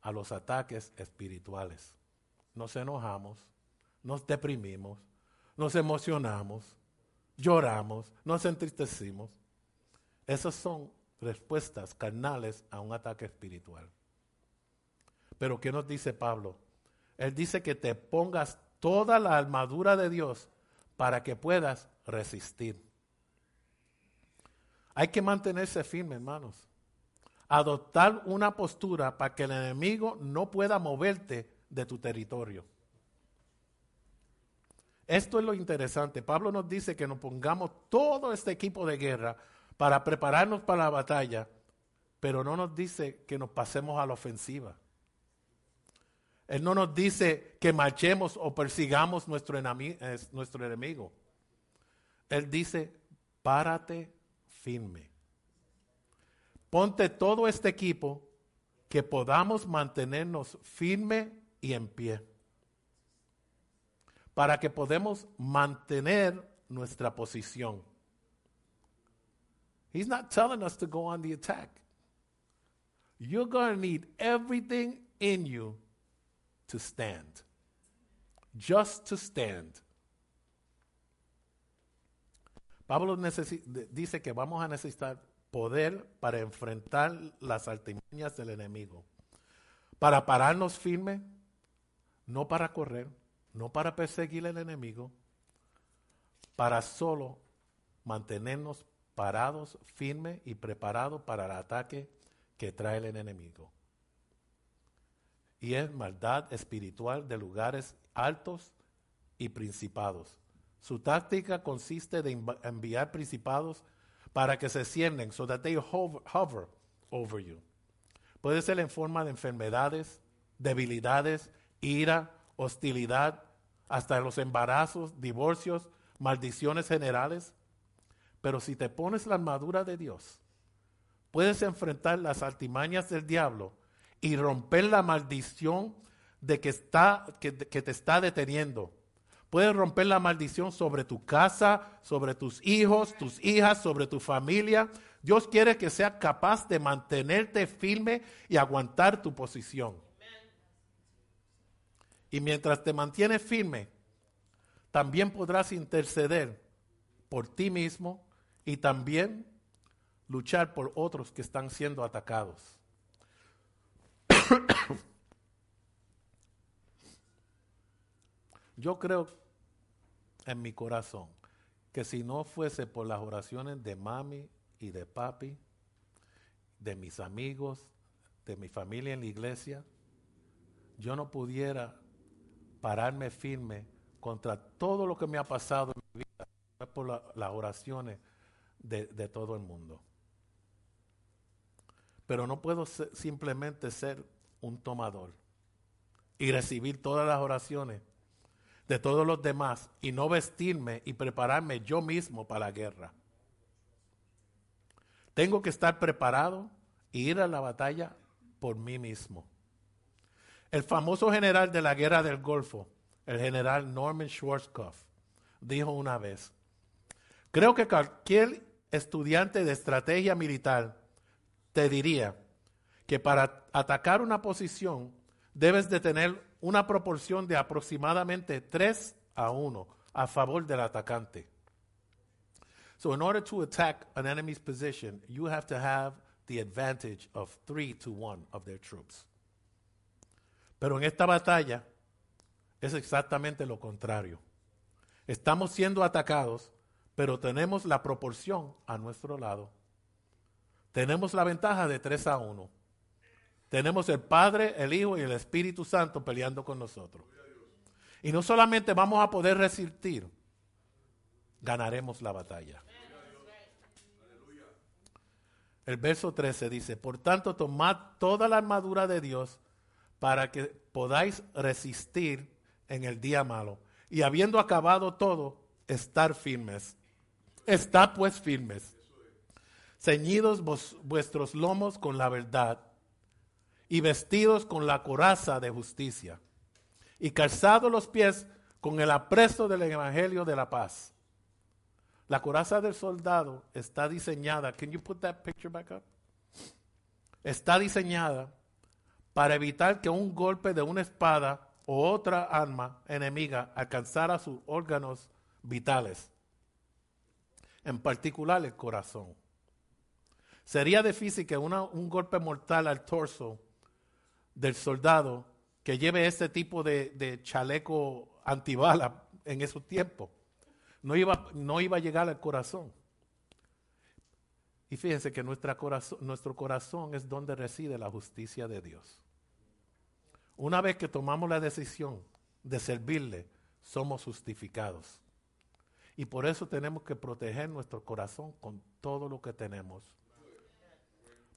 a los ataques espirituales. Nos enojamos, nos deprimimos, nos emocionamos, lloramos, nos entristecimos. Esas son respuestas carnales a un ataque espiritual. Pero ¿qué nos dice Pablo? Él dice que te pongas toda la armadura de Dios para que puedas resistir. Hay que mantenerse firme, hermanos. Adoptar una postura para que el enemigo no pueda moverte de tu territorio. Esto es lo interesante. Pablo nos dice que nos pongamos todo este equipo de guerra para prepararnos para la batalla, pero no nos dice que nos pasemos a la ofensiva. Él no nos dice que marchemos o persigamos nuestro, nuestro enemigo. Él dice, párate firme. Ponte todo este equipo que podamos mantenernos firme y en pie para que podamos mantener nuestra posición. He's not telling us to go on the attack. You're going to need everything in you to stand. Just to stand. Pablo dice que vamos a necesitar poder para enfrentar las artimañas del enemigo. Para pararnos firme, no para correr, no para perseguir al enemigo, para solo mantenernos parados, firmes y preparados para el ataque que trae el enemigo. Y es maldad espiritual de lugares altos y principados. Su táctica consiste de enviar principados para que se ciernen, so that they hover over you. Puede ser en forma de enfermedades, debilidades, ira, hostilidad, hasta los embarazos, divorcios, maldiciones generales. Pero si te pones la armadura de Dios, puedes enfrentar las artimañas del diablo y romper la maldición de que, está, que, te está deteniendo. Puedes romper la maldición sobre tu casa, sobre tus hijos, tus hijas, sobre tu familia. Dios quiere que seas capaz de mantenerte firme y aguantar tu posición. Y mientras te mantienes firme, también podrás interceder por ti mismo y también luchar por otros que están siendo atacados. *coughs* Yo creo en mi corazón que si no fuese por las oraciones de mami y de papi, de mis amigos, de mi familia en la iglesia, yo no pudiera pararme firme contra todo lo que me ha pasado en mi vida, por la- las oraciones de, todo el mundo. Pero no puedo simplemente ser un tomador y recibir todas las oraciones de todos los demás y no vestirme y prepararme yo mismo para la guerra. Tengo que estar preparado e ir a la batalla por mí mismo. El famoso general de la guerra del Golfo, el general Norman Schwarzkopf, dijo una vez, creo que cualquier estudiante de estrategia militar te diría que para atacar una posición debes de tener una proporción de aproximadamente 3 a 1 a favor del atacante. So in order to attack an enemy's position, you have to have the advantage of 3 to 1 of their troops. Pero en esta batalla es exactamente lo contrario. Estamos siendo atacados, pero tenemos la proporción a nuestro lado. Tenemos la ventaja de 3 a 1. Tenemos el Padre, el Hijo y el Espíritu Santo peleando con nosotros. Y no solamente vamos a poder resistir, ganaremos la batalla. El verso 13 dice, por tanto, tomad toda la armadura de Dios para que podáis resistir en el día malo. Y habiendo acabado todo, estar firmes. Estad pues firmes, ceñidos vuestros lomos con la verdad y vestidos con la coraza de justicia y calzados los pies con el apresto del evangelio de la paz. La coraza del soldado está diseñada, can you put that picture back up? Está diseñada para evitar que un golpe de una espada o otra arma enemiga alcanzara sus órganos vitales, en particular el corazón. Sería difícil que un golpe mortal al torso del soldado que lleve este tipo de, de chaleco antibala en esos tiempos no iba, no iba a llegar al corazón. Y fíjense que nuestra corazón, nuestro corazón es donde reside la justicia de Dios. Una vez que tomamos la decisión de servirle, somos justificados. Y por eso tenemos que proteger nuestro corazón con todo lo que tenemos.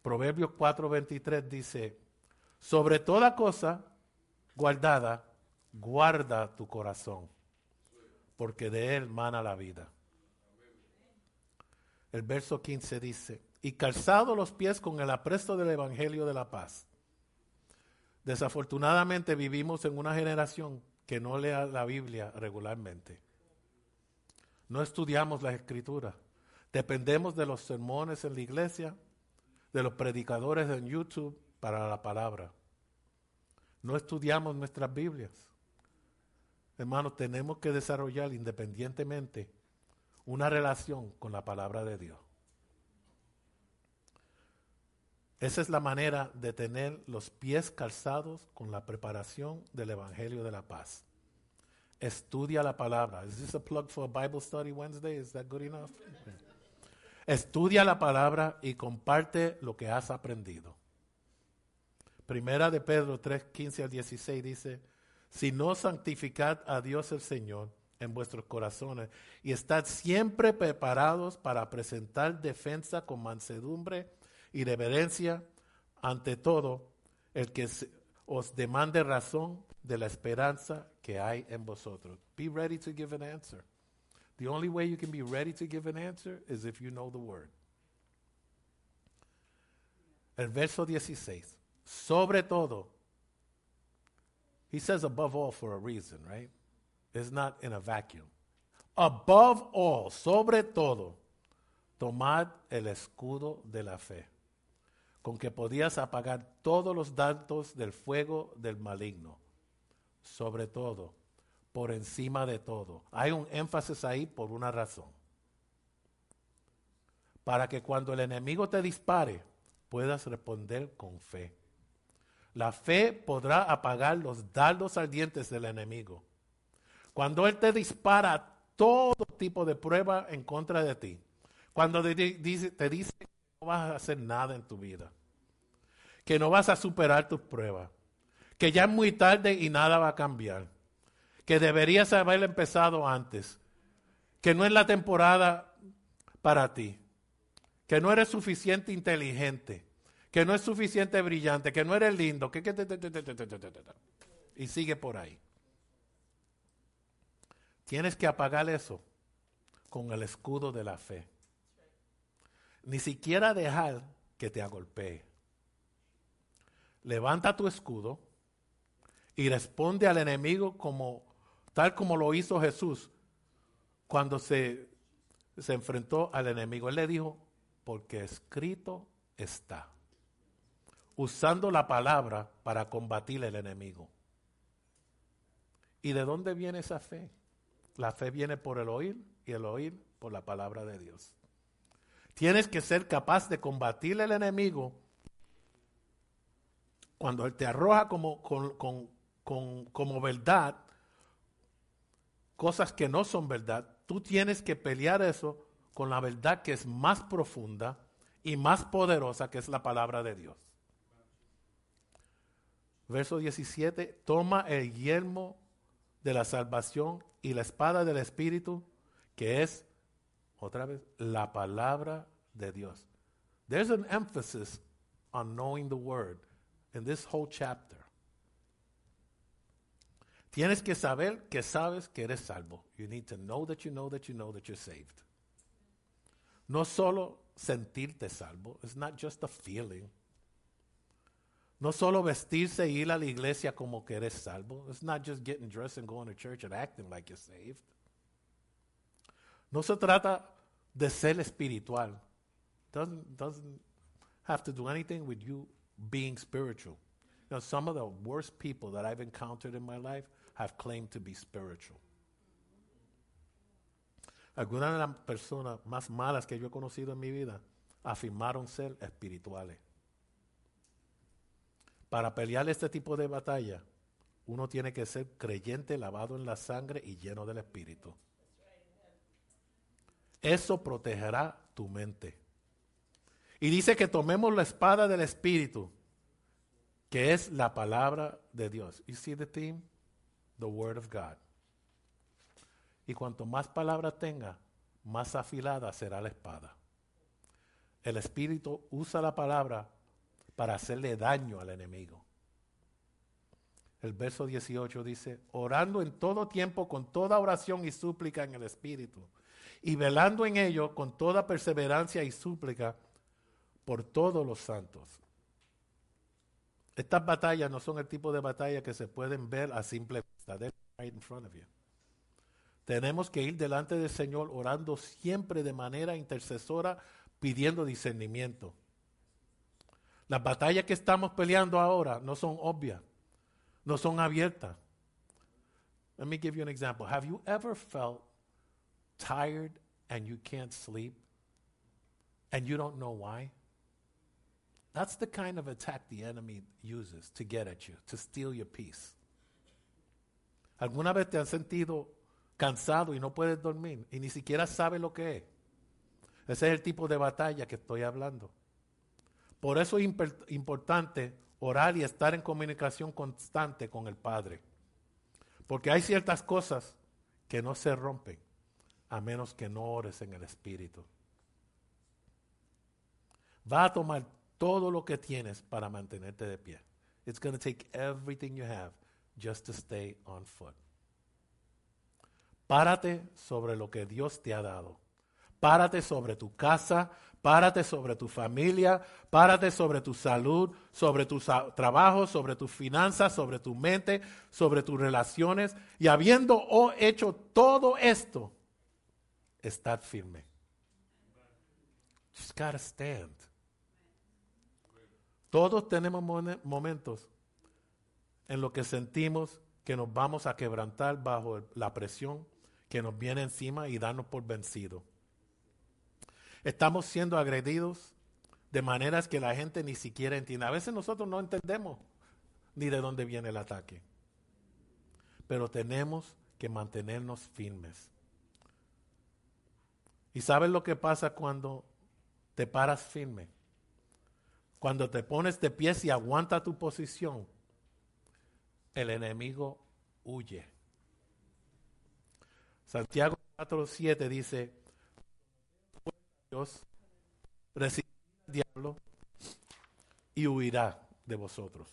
Proverbios 4:23 dice, sobre toda cosa guardada, guarda tu corazón, porque de él mana la vida. El verso 15 dice, y calzado los pies con el apresto del Evangelio de la paz. Desafortunadamente vivimos en una generación que no lea la Biblia regularmente. No estudiamos la escritura. Dependemos de los sermones en la iglesia, de los predicadores en YouTube para la palabra. No estudiamos nuestras Biblias. Hermanos, tenemos que desarrollar independientemente una relación con la palabra de Dios. Esa es la manera de tener los pies calzados con la preparación del Evangelio de la Paz. Estudia la palabra. Is this a plug for a Bible study Wednesday? Is that good enough? *laughs* Estudia la palabra y comparte lo que has aprendido. Primera de Pedro 3, 15 al 16 dice, si no santificad a Dios el Señor en vuestros corazones y estad siempre preparados para presentar defensa con mansedumbre y reverencia ante todo el que os demande razón de la esperanza que hay en vosotros. Be ready to give an answer. The only way you can be ready to give an answer is if you know the word. El verso 16. Sobre todo, He says above all for a reason, right? It's not in a vacuum. Above all, sobre todo, tomad el escudo de la fe, con que podías apagar todos los dardos del fuego del maligno. Sobre todo, por encima de todo. Hay un énfasis ahí por una razón. Para que cuando el enemigo te dispare, puedas responder con fe. La fe podrá apagar los dardos ardientes del enemigo. Cuando Él te dispara todo tipo de prueba en contra de ti, cuando te dice, te dice que no vas a hacer nada en tu vida, que no vas a superar tus pruebas, que ya es muy tarde y nada va a cambiar, que deberías haber empezado antes, que no es la temporada para ti, que no eres suficiente inteligente, que no es suficiente brillante, que no eres lindo, que, y sigue por ahí. Tienes que apagar eso con el escudo de la fe. Ni siquiera dejar que te agolpee. Levanta tu escudo y responde al enemigo como tal como lo hizo Jesús cuando se, se enfrentó al enemigo. Él le dijo, porque escrito está usando la palabra para combatir el enemigo. ¿Y de dónde viene esa fe? La fe viene por el oír y el oír por la palabra de Dios. Tienes que ser capaz de combatir el enemigo cuando él te arroja como, como verdad cosas que no son verdad. Tú tienes que pelear eso con la verdad que es más profunda y más poderosa que es la palabra de Dios. Verso 17, toma el yelmo de la salvación y la espada del Espíritu, que es, otra vez, la palabra de Dios. There's an emphasis on knowing the word in this whole chapter. Tienes que saber que sabes que eres salvo. You need to know that you know that you know that you're saved. No solo sentirte salvo. It's not just a feeling. No solo vestirse e ir a la iglesia como que eres salvo. It's not just getting dressed and going to church and acting like you're saved. No se trata de ser espiritual. Doesn't, doesn't have to do anything with you being spiritual. You some of the worst people that I've encountered in my life have claimed to be spiritual. Algunas de las personas más malas que yo he conocido en mi vida afirmaron ser espirituales. Para pelear este tipo de batalla, uno tiene que ser creyente, lavado en la sangre y lleno del Espíritu. Eso protegerá tu mente. Y dice que tomemos la espada del Espíritu, que es la palabra de Dios. You see the theme? The Word of God. Y cuanto más palabra tenga, más afilada será la espada. El Espíritu usa la palabra para hacerle daño al enemigo. El verso 18 dice, orando en todo tiempo con toda oración y súplica en el Espíritu, y velando en ello con toda perseverancia y súplica por todos los santos. Estas batallas no son el tipo de batalla que se pueden ver a simple vista. Right in front of you. Tenemos que ir delante del Señor orando siempre de manera intercesora, pidiendo discernimiento. Las batallas que estamos peleando ahora no son obvias, no son abiertas. Let me give you an example. Have you ever felt tired and you can't sleep and you don't know why? That's the kind of attack the enemy uses to get at you, to steal your peace. ¿Alguna vez te has sentido cansado y no puedes dormir y ni siquiera sabes lo que es? Ese es el tipo de batalla que estoy hablando. Por eso es importante orar y estar en comunicación constante con el Padre. Porque hay ciertas cosas que no se rompen a menos que no ores en el Espíritu. Va a tomar todo lo que tienes para mantenerte de pie. It's going to take everything you have just to stay on foot. Párate sobre lo que Dios te ha dado. Párate sobre tu casa, párate sobre tu familia, párate sobre tu salud, sobre tu trabajo, sobre tus finanzas, sobre tu mente, sobre tus relaciones. Y habiendo oh, hecho todo esto, estad firme. Just gotta stand. Todos tenemos momentos en los que sentimos que nos vamos a quebrantar bajo la presión que nos viene encima y darnos por vencidos. Estamos siendo agredidos de maneras que la gente ni siquiera entiende. A veces nosotros no entendemos ni de dónde viene el ataque. Pero tenemos que mantenernos firmes. ¿Y sabes lo que pasa cuando te paras firme? Cuando te pones de pies y aguanta tu posición, el enemigo huye. Santiago 4:7 dice, Dios diablo y huirá de vosotros.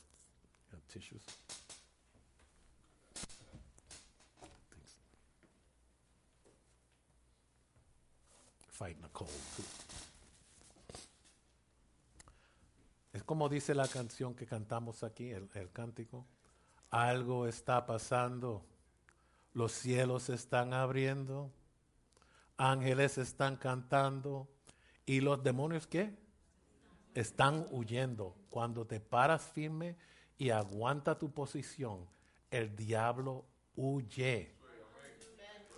A cold. Es como dice la canción que cantamos aquí, el, cántico. Algo está pasando. Los cielos están abriendo. Ángeles están cantando. ¿Y los demonios qué? Están huyendo. Cuando te paras firme y aguanta tu posición, el diablo huye.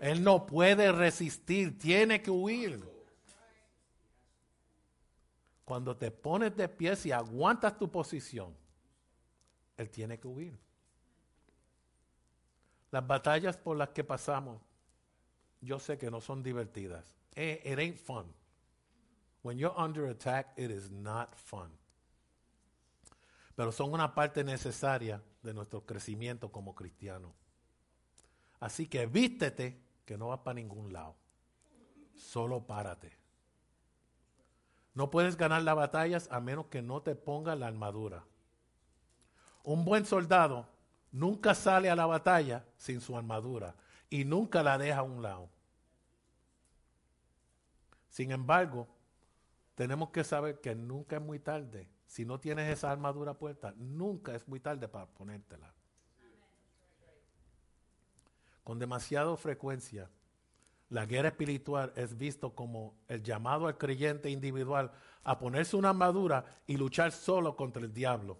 Él no puede resistir, tiene que huir. Cuando te pones de pies y aguantas tu posición, él tiene que huir. Las batallas por las que pasamos, yo sé que no son divertidas. Eh, It ain't fun. When you're under attack, it is not fun. Pero son una parte necesaria de nuestro crecimiento como cristianos. Así que vístete que no vas para ningún lado. Solo párate. No puedes ganar las batallas a menos que no te pongas la armadura. Un buen soldado nunca sale a la batalla sin su armadura y nunca la deja a un lado. Sin embargo, tenemos que saber que nunca es muy tarde. Si no tienes esa armadura puesta, nunca es muy tarde para ponértela. Con demasiada frecuencia, la guerra espiritual es visto como el llamado al creyente individual a ponerse una armadura y luchar solo contra el diablo.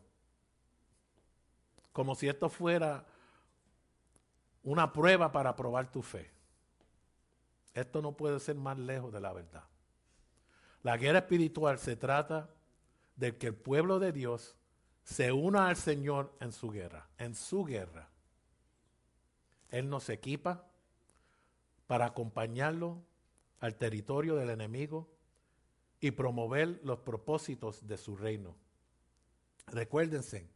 Como si esto fuera una prueba para probar tu fe. Esto no puede ser más lejos de la verdad. La guerra espiritual se trata de que el pueblo de Dios se una al Señor en su guerra, en su guerra. Él nos equipa para acompañarlo al territorio del enemigo y promover los propósitos de su reino. Recuérdense,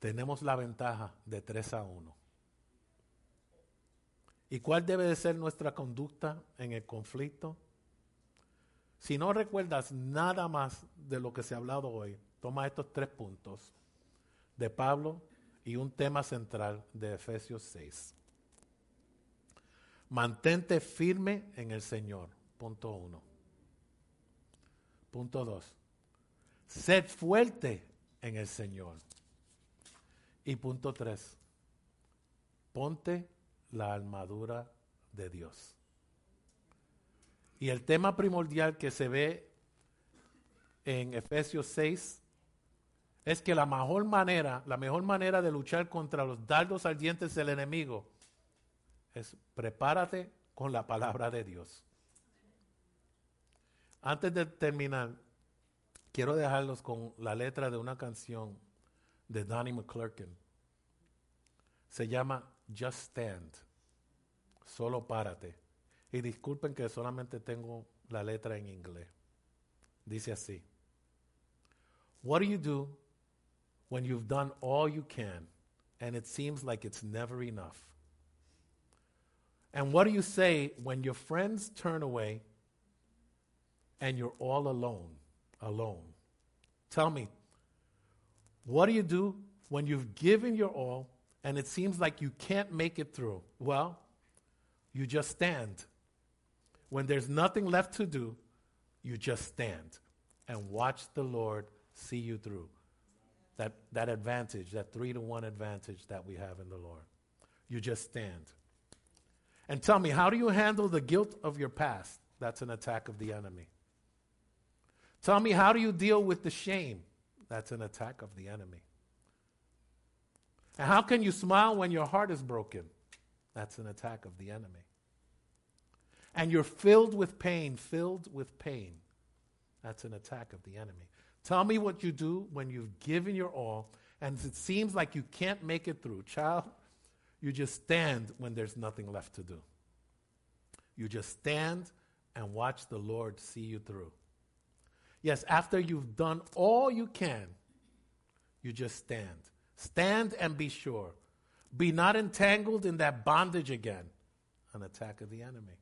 tenemos la ventaja de 3 a 1. ¿Y cuál debe de ser nuestra conducta en el conflicto? Si no recuerdas nada más de lo que se ha hablado hoy, toma estos tres puntos de Pablo y un tema central de Efesios 6. Mantente firme en el Señor. Punto uno. Punto dos. Sed fuerte en el Señor. Y punto tres. Ponte la armadura de Dios. Y el tema primordial que se ve en Efesios 6 es que la mejor manera, la mejor manera de luchar contra los dardos ardientes del enemigo es prepárate con la palabra de Dios. Antes de terminar, quiero dejarlos con la letra de una canción de Donnie McClurkin. Se llama Just Stand. Solo párate. Y disculpen que solamente tengo la letra en inglés. Dice así. What do you do when you've done all you can and it seems like it's never enough? And what do you say when your friends turn away and you're all alone? Alone. Tell me, what do you do when you've given your all and it seems like you can't make it through? Well, you just stand. When there's nothing left to do, you just stand and watch the Lord see you through. That, that advantage, that three to one advantage that we have in the Lord. You just stand. And tell me, how do you handle the guilt of your past? That's an attack of the enemy. Tell me, how do you deal with the shame? That's an attack of the enemy. And how can you smile when your heart is broken? That's an attack of the enemy. And you're filled with pain, filled with pain. That's an attack of the enemy. Tell me what you do when you've given your all and it seems like you can't make it through. Child, you just stand when there's nothing left to do. You just stand and watch the Lord see you through. Yes, after you've done all you can, you just stand. Stand and be sure. Be not entangled in that bondage again, an attack of the enemy.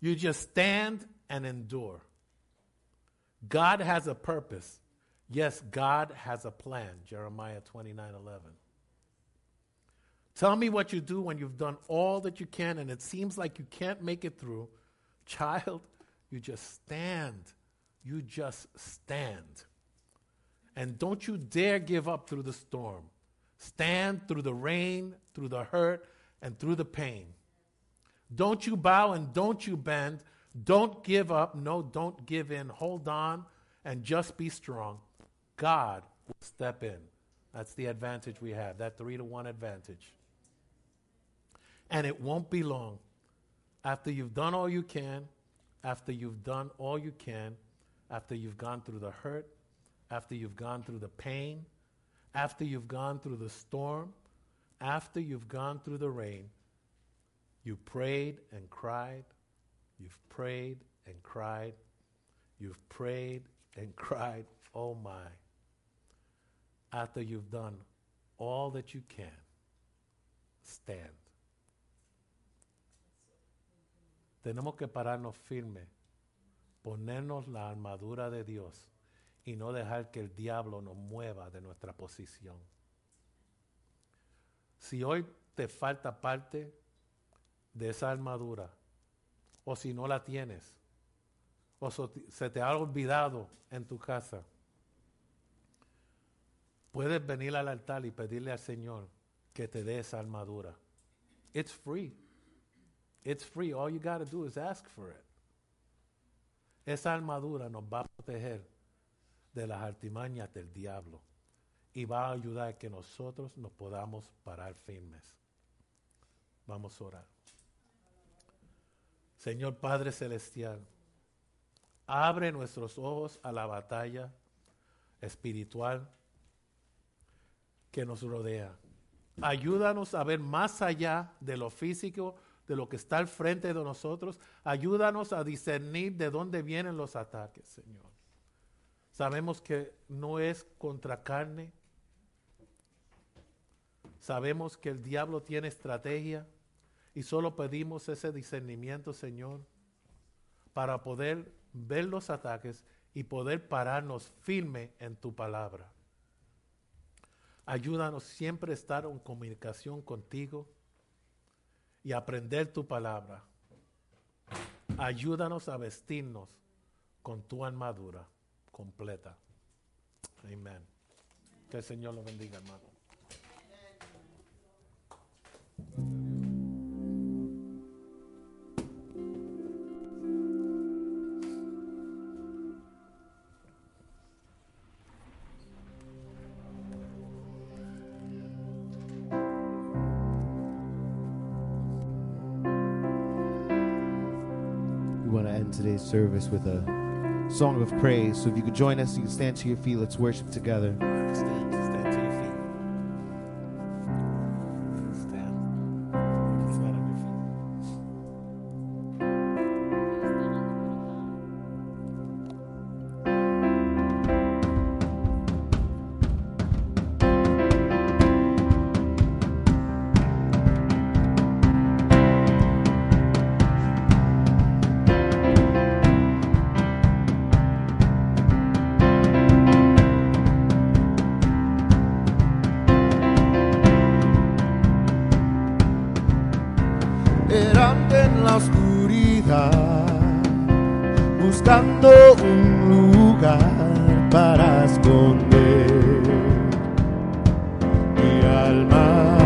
You just stand and endure. God has a purpose. Yes, God has a plan. Jeremiah 29 11. Tell me what you do when you've done all that you can and it seems like you can't make it through. *laughs* Child, you just stand. You just stand. And don't you dare give up through the storm. Stand through the rain, through the hurt, and through the pain. Don't you bow and don't you bend. Don't give up. No, don't give in. Hold on and just be strong. God will step in. That's the advantage we have, that three to one advantage. And it won't be long. After you've done all you can, after you've done all you can, after you've gone through the hurt, after you've gone through the pain, after you've gone through the storm, after you've gone through the rain, you prayed and cried, you've prayed and cried, you've prayed and *laughs* cried, oh my. After you've done all that you can, stand. Tenemos que pararnos firmes, ponernos la armadura de Dios y no dejar que el diablo nos mueva de nuestra posición. Si hoy te falta parte de esa armadura, o si no la tienes, o se te ha olvidado en tu casa, puedes venir al altar y pedirle al Señor que te dé esa armadura. It's free. It's free. All you got to do is ask for it. Esa armadura nos va a proteger de las artimañas del diablo y va a ayudar a que nosotros nos podamos parar firmes. Vamos a orar. Señor Padre Celestial, abre nuestros ojos a la batalla espiritual que nos rodea. Ayúdanos a ver más allá de lo físico, de lo que está al frente de nosotros. Ayúdanos a discernir de dónde vienen los ataques, Señor. Sabemos que no es contra carne. Sabemos que el diablo tiene estrategia y solo pedimos ese discernimiento, Señor, para poder ver los ataques y poder pararnos firme en tu palabra. Ayúdanos siempre a estar en comunicación contigo y aprender tu palabra. Ayúdanos a vestirnos con tu armadura completa. Amén. Que el Señor lo bendiga, hermano. We want to end today's service with a song of praise. So if you could join us, you can stand to your feet. Let's worship together. En la oscuridad, buscando un lugar para esconder mi alma.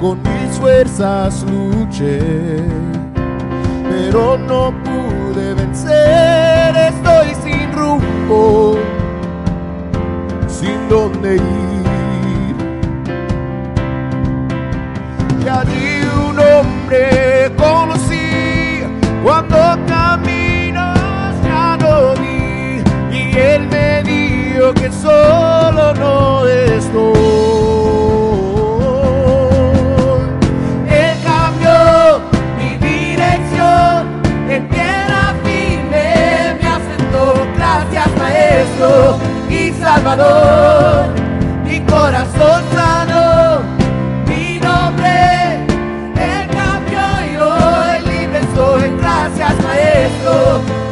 Con mis fuerzas luché, pero no pude vencer. Estoy sin rumbo, sin dónde ir. Allí un hombre conocí cuando caminos ya no vi. Y él me dijo que solo no estoy. Él cambió mi dirección en tierra firme, me asentó. Gracias, Maestro y Salvador. Mi corazón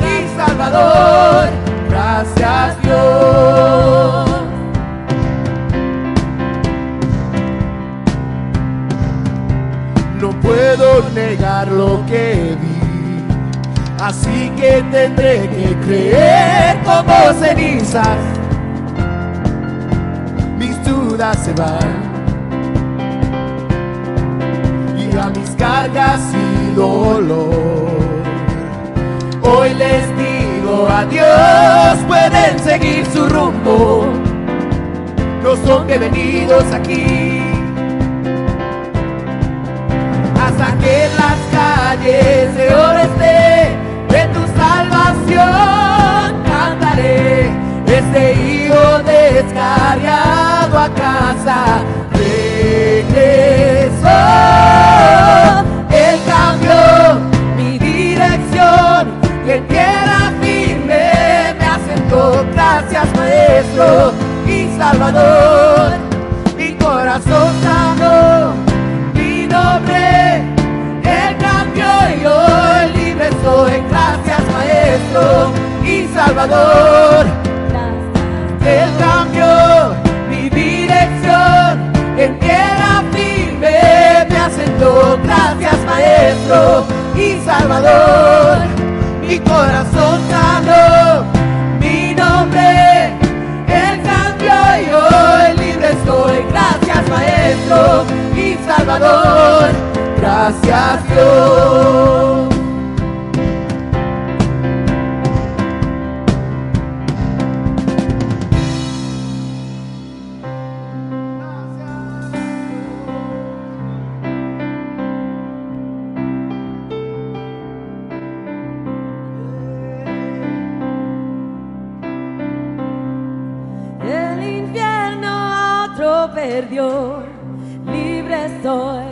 Y Salvador. Gracias, Dios. No puedo negar lo que vi, así que tendré que creer como cenizas. Mis dudas se van y a mis cargas y dolor. Hoy les digo adiós, pueden seguir su rumbo. No son bienvenidos aquí hasta que las calles de oro esté de tu salvación cantaré este hijo descarriado a casa y salvador mi corazón sanó mi nombre Él cambió y hoy libre soy. Gracias, Maestro y Salvador. Él cambió mi dirección en tierra firme. Me asentó. Gracias, Maestro y Salvador. Mi corazón sanó. Maestro y Salvador. Gracias, Dios. El infierno otro perdió, soy,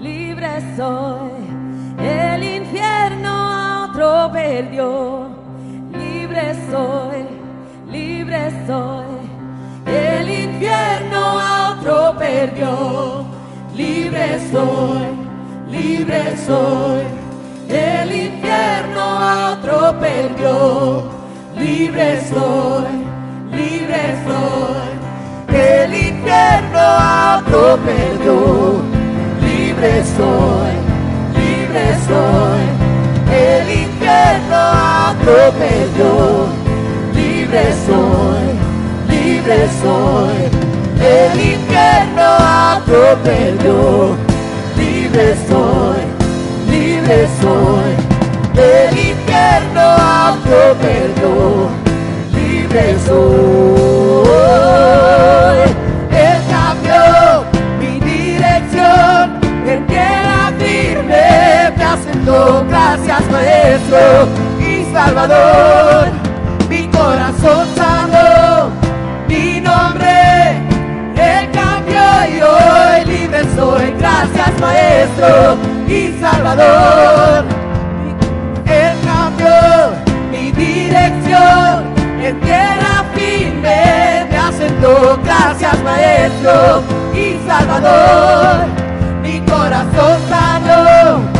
libre soy. El infierno a otro perdió, libre soy, libre soy. El infierno a otro perdió, libre soy, libre soy. El infierno a otro perdió, libre soy libre soy. Infierno a perdió, libre soy, libre soy. El infierno a perdió, libre soy, libre soy. El infierno a perdió, libre soy, libre soy. El infierno a perdió, libre soy. Gracias, Maestro y Salvador. Mi corazón sanó, mi nombre. Él cambió y hoy libre soy. Gracias, Maestro y Salvador. Él cambió mi dirección en tierra firme me asentó. Gracias, Maestro y Salvador. Mi corazón sanó,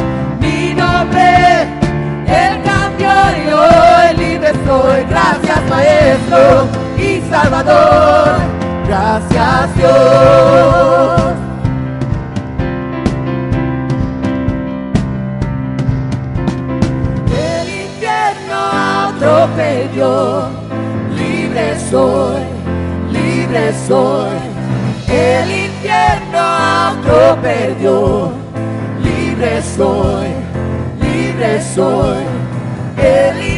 te gracias Maestro y Salvador, gracias Dios. Del infierno a otro pedio, libre soy, libre soy. El infierno a otro perdió, libre soy, libre soy. El infierno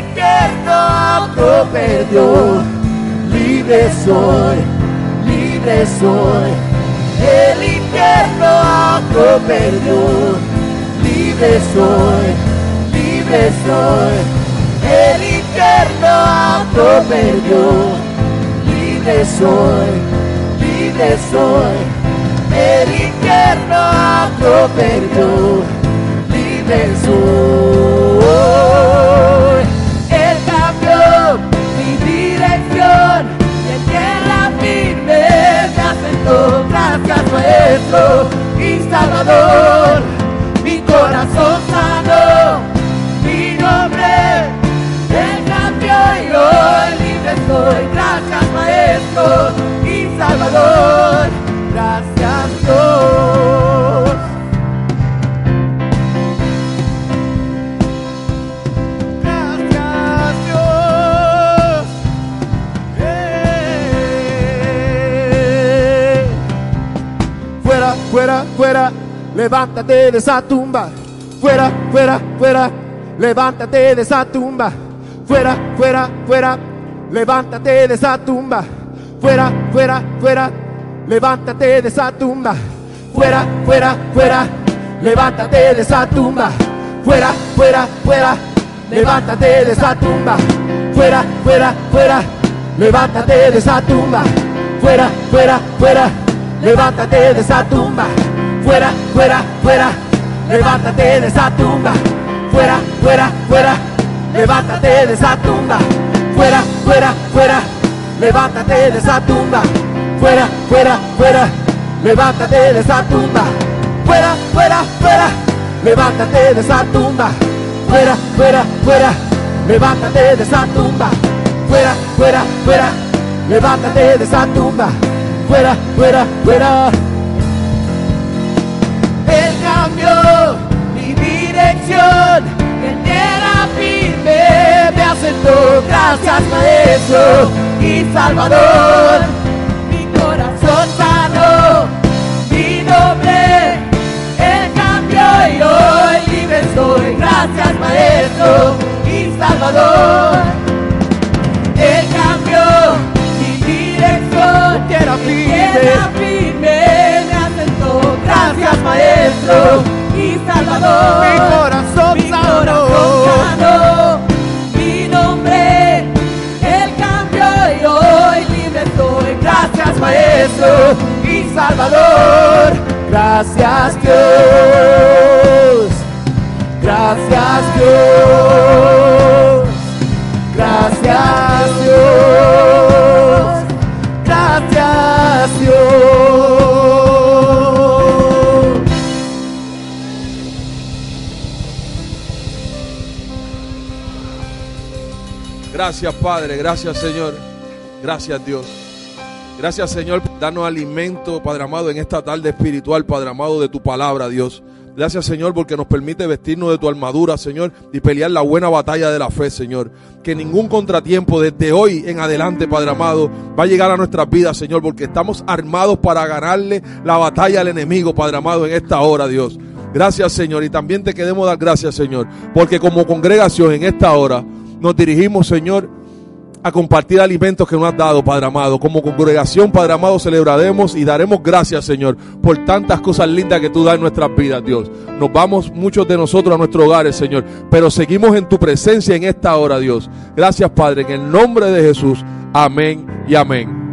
infierno a otro perdió. Libre soy, libre soy. El infierno otro perdió. Libre soy, libre soy. El infierno otro perdió. Libre soy. Maestro y salvador. Mi corazón sano, mi nombre él cambió y hoy libre soy. Gracias maestro y salvador. Fuera, fuera, levántate de esa tumba. Fuera, fuera, fuera, levántate de esa tumba. Fuera, fuera, fuera, levántate de esa tumba. Fuera, fuera, fuera, levántate de esa tumba. Fuera, fuera, fuera, levántate de esa tumba. Fuera, fuera, fuera, levántate de esa tumba. Fuera, fuera, fuera, levántate de esa tumba. Fuera, fuera, fuera, levántate de esa tumba. Fuera, fuera, fuera, levántate de esa tumba. Fuera, fuera, fuera, levántate de esa tumba. Fuera, fuera, fuera, levántate de esa tumba. Fuera, fuera, fuera, levántate de esa tumba. Fuera, fuera, fuera, levántate de esa tumba. Fuera, fuera, fuera, levántate de esa tumba. Fuera, fuera, fuera, levántate de esa tumba. Fuera, fuera, fuera. Él cambió mi dirección, en tierra firme me asentó. Gracias Maestro y Salvador. Mi corazón sano, mi nombre, Él cambió y hoy libre soy. Gracias Maestro y Salvador. Firme. me asentó. Gracias Maestro y Salvador. Mi corazón Mi corazón sano, mi nombre, Él cambió y hoy libre soy. Gracias Maestro y Salvador. Gracias Dios. Gracias Dios. Gracias Dios. Gracias Padre, gracias Señor, gracias Dios. Gracias Señor por darnos alimento, Padre amado, en esta tarde espiritual, Padre amado, de tu palabra, Dios. Gracias Señor porque nos permite vestirnos de tu armadura, Señor, y pelear la buena batalla de la fe, Señor. Que ningún contratiempo desde hoy en adelante, Padre amado, va a llegar a nuestras vidas, Señor, porque estamos armados para ganarle la batalla al enemigo, Padre amado, en esta hora, Dios. Gracias Señor y también te queremos dar gracias, Señor, porque como congregación en esta hora nos dirigimos, Señor, a compartir alimentos que nos has dado, Padre amado. Como congregación, Padre amado, celebraremos y daremos gracias, Señor, por tantas cosas lindas que tú das en nuestras vidas, Dios. Nos vamos muchos de nosotros a nuestros hogares, Señor, pero seguimos en tu presencia en esta hora, Dios. Gracias, Padre, en el nombre de Jesús. Amén y amén.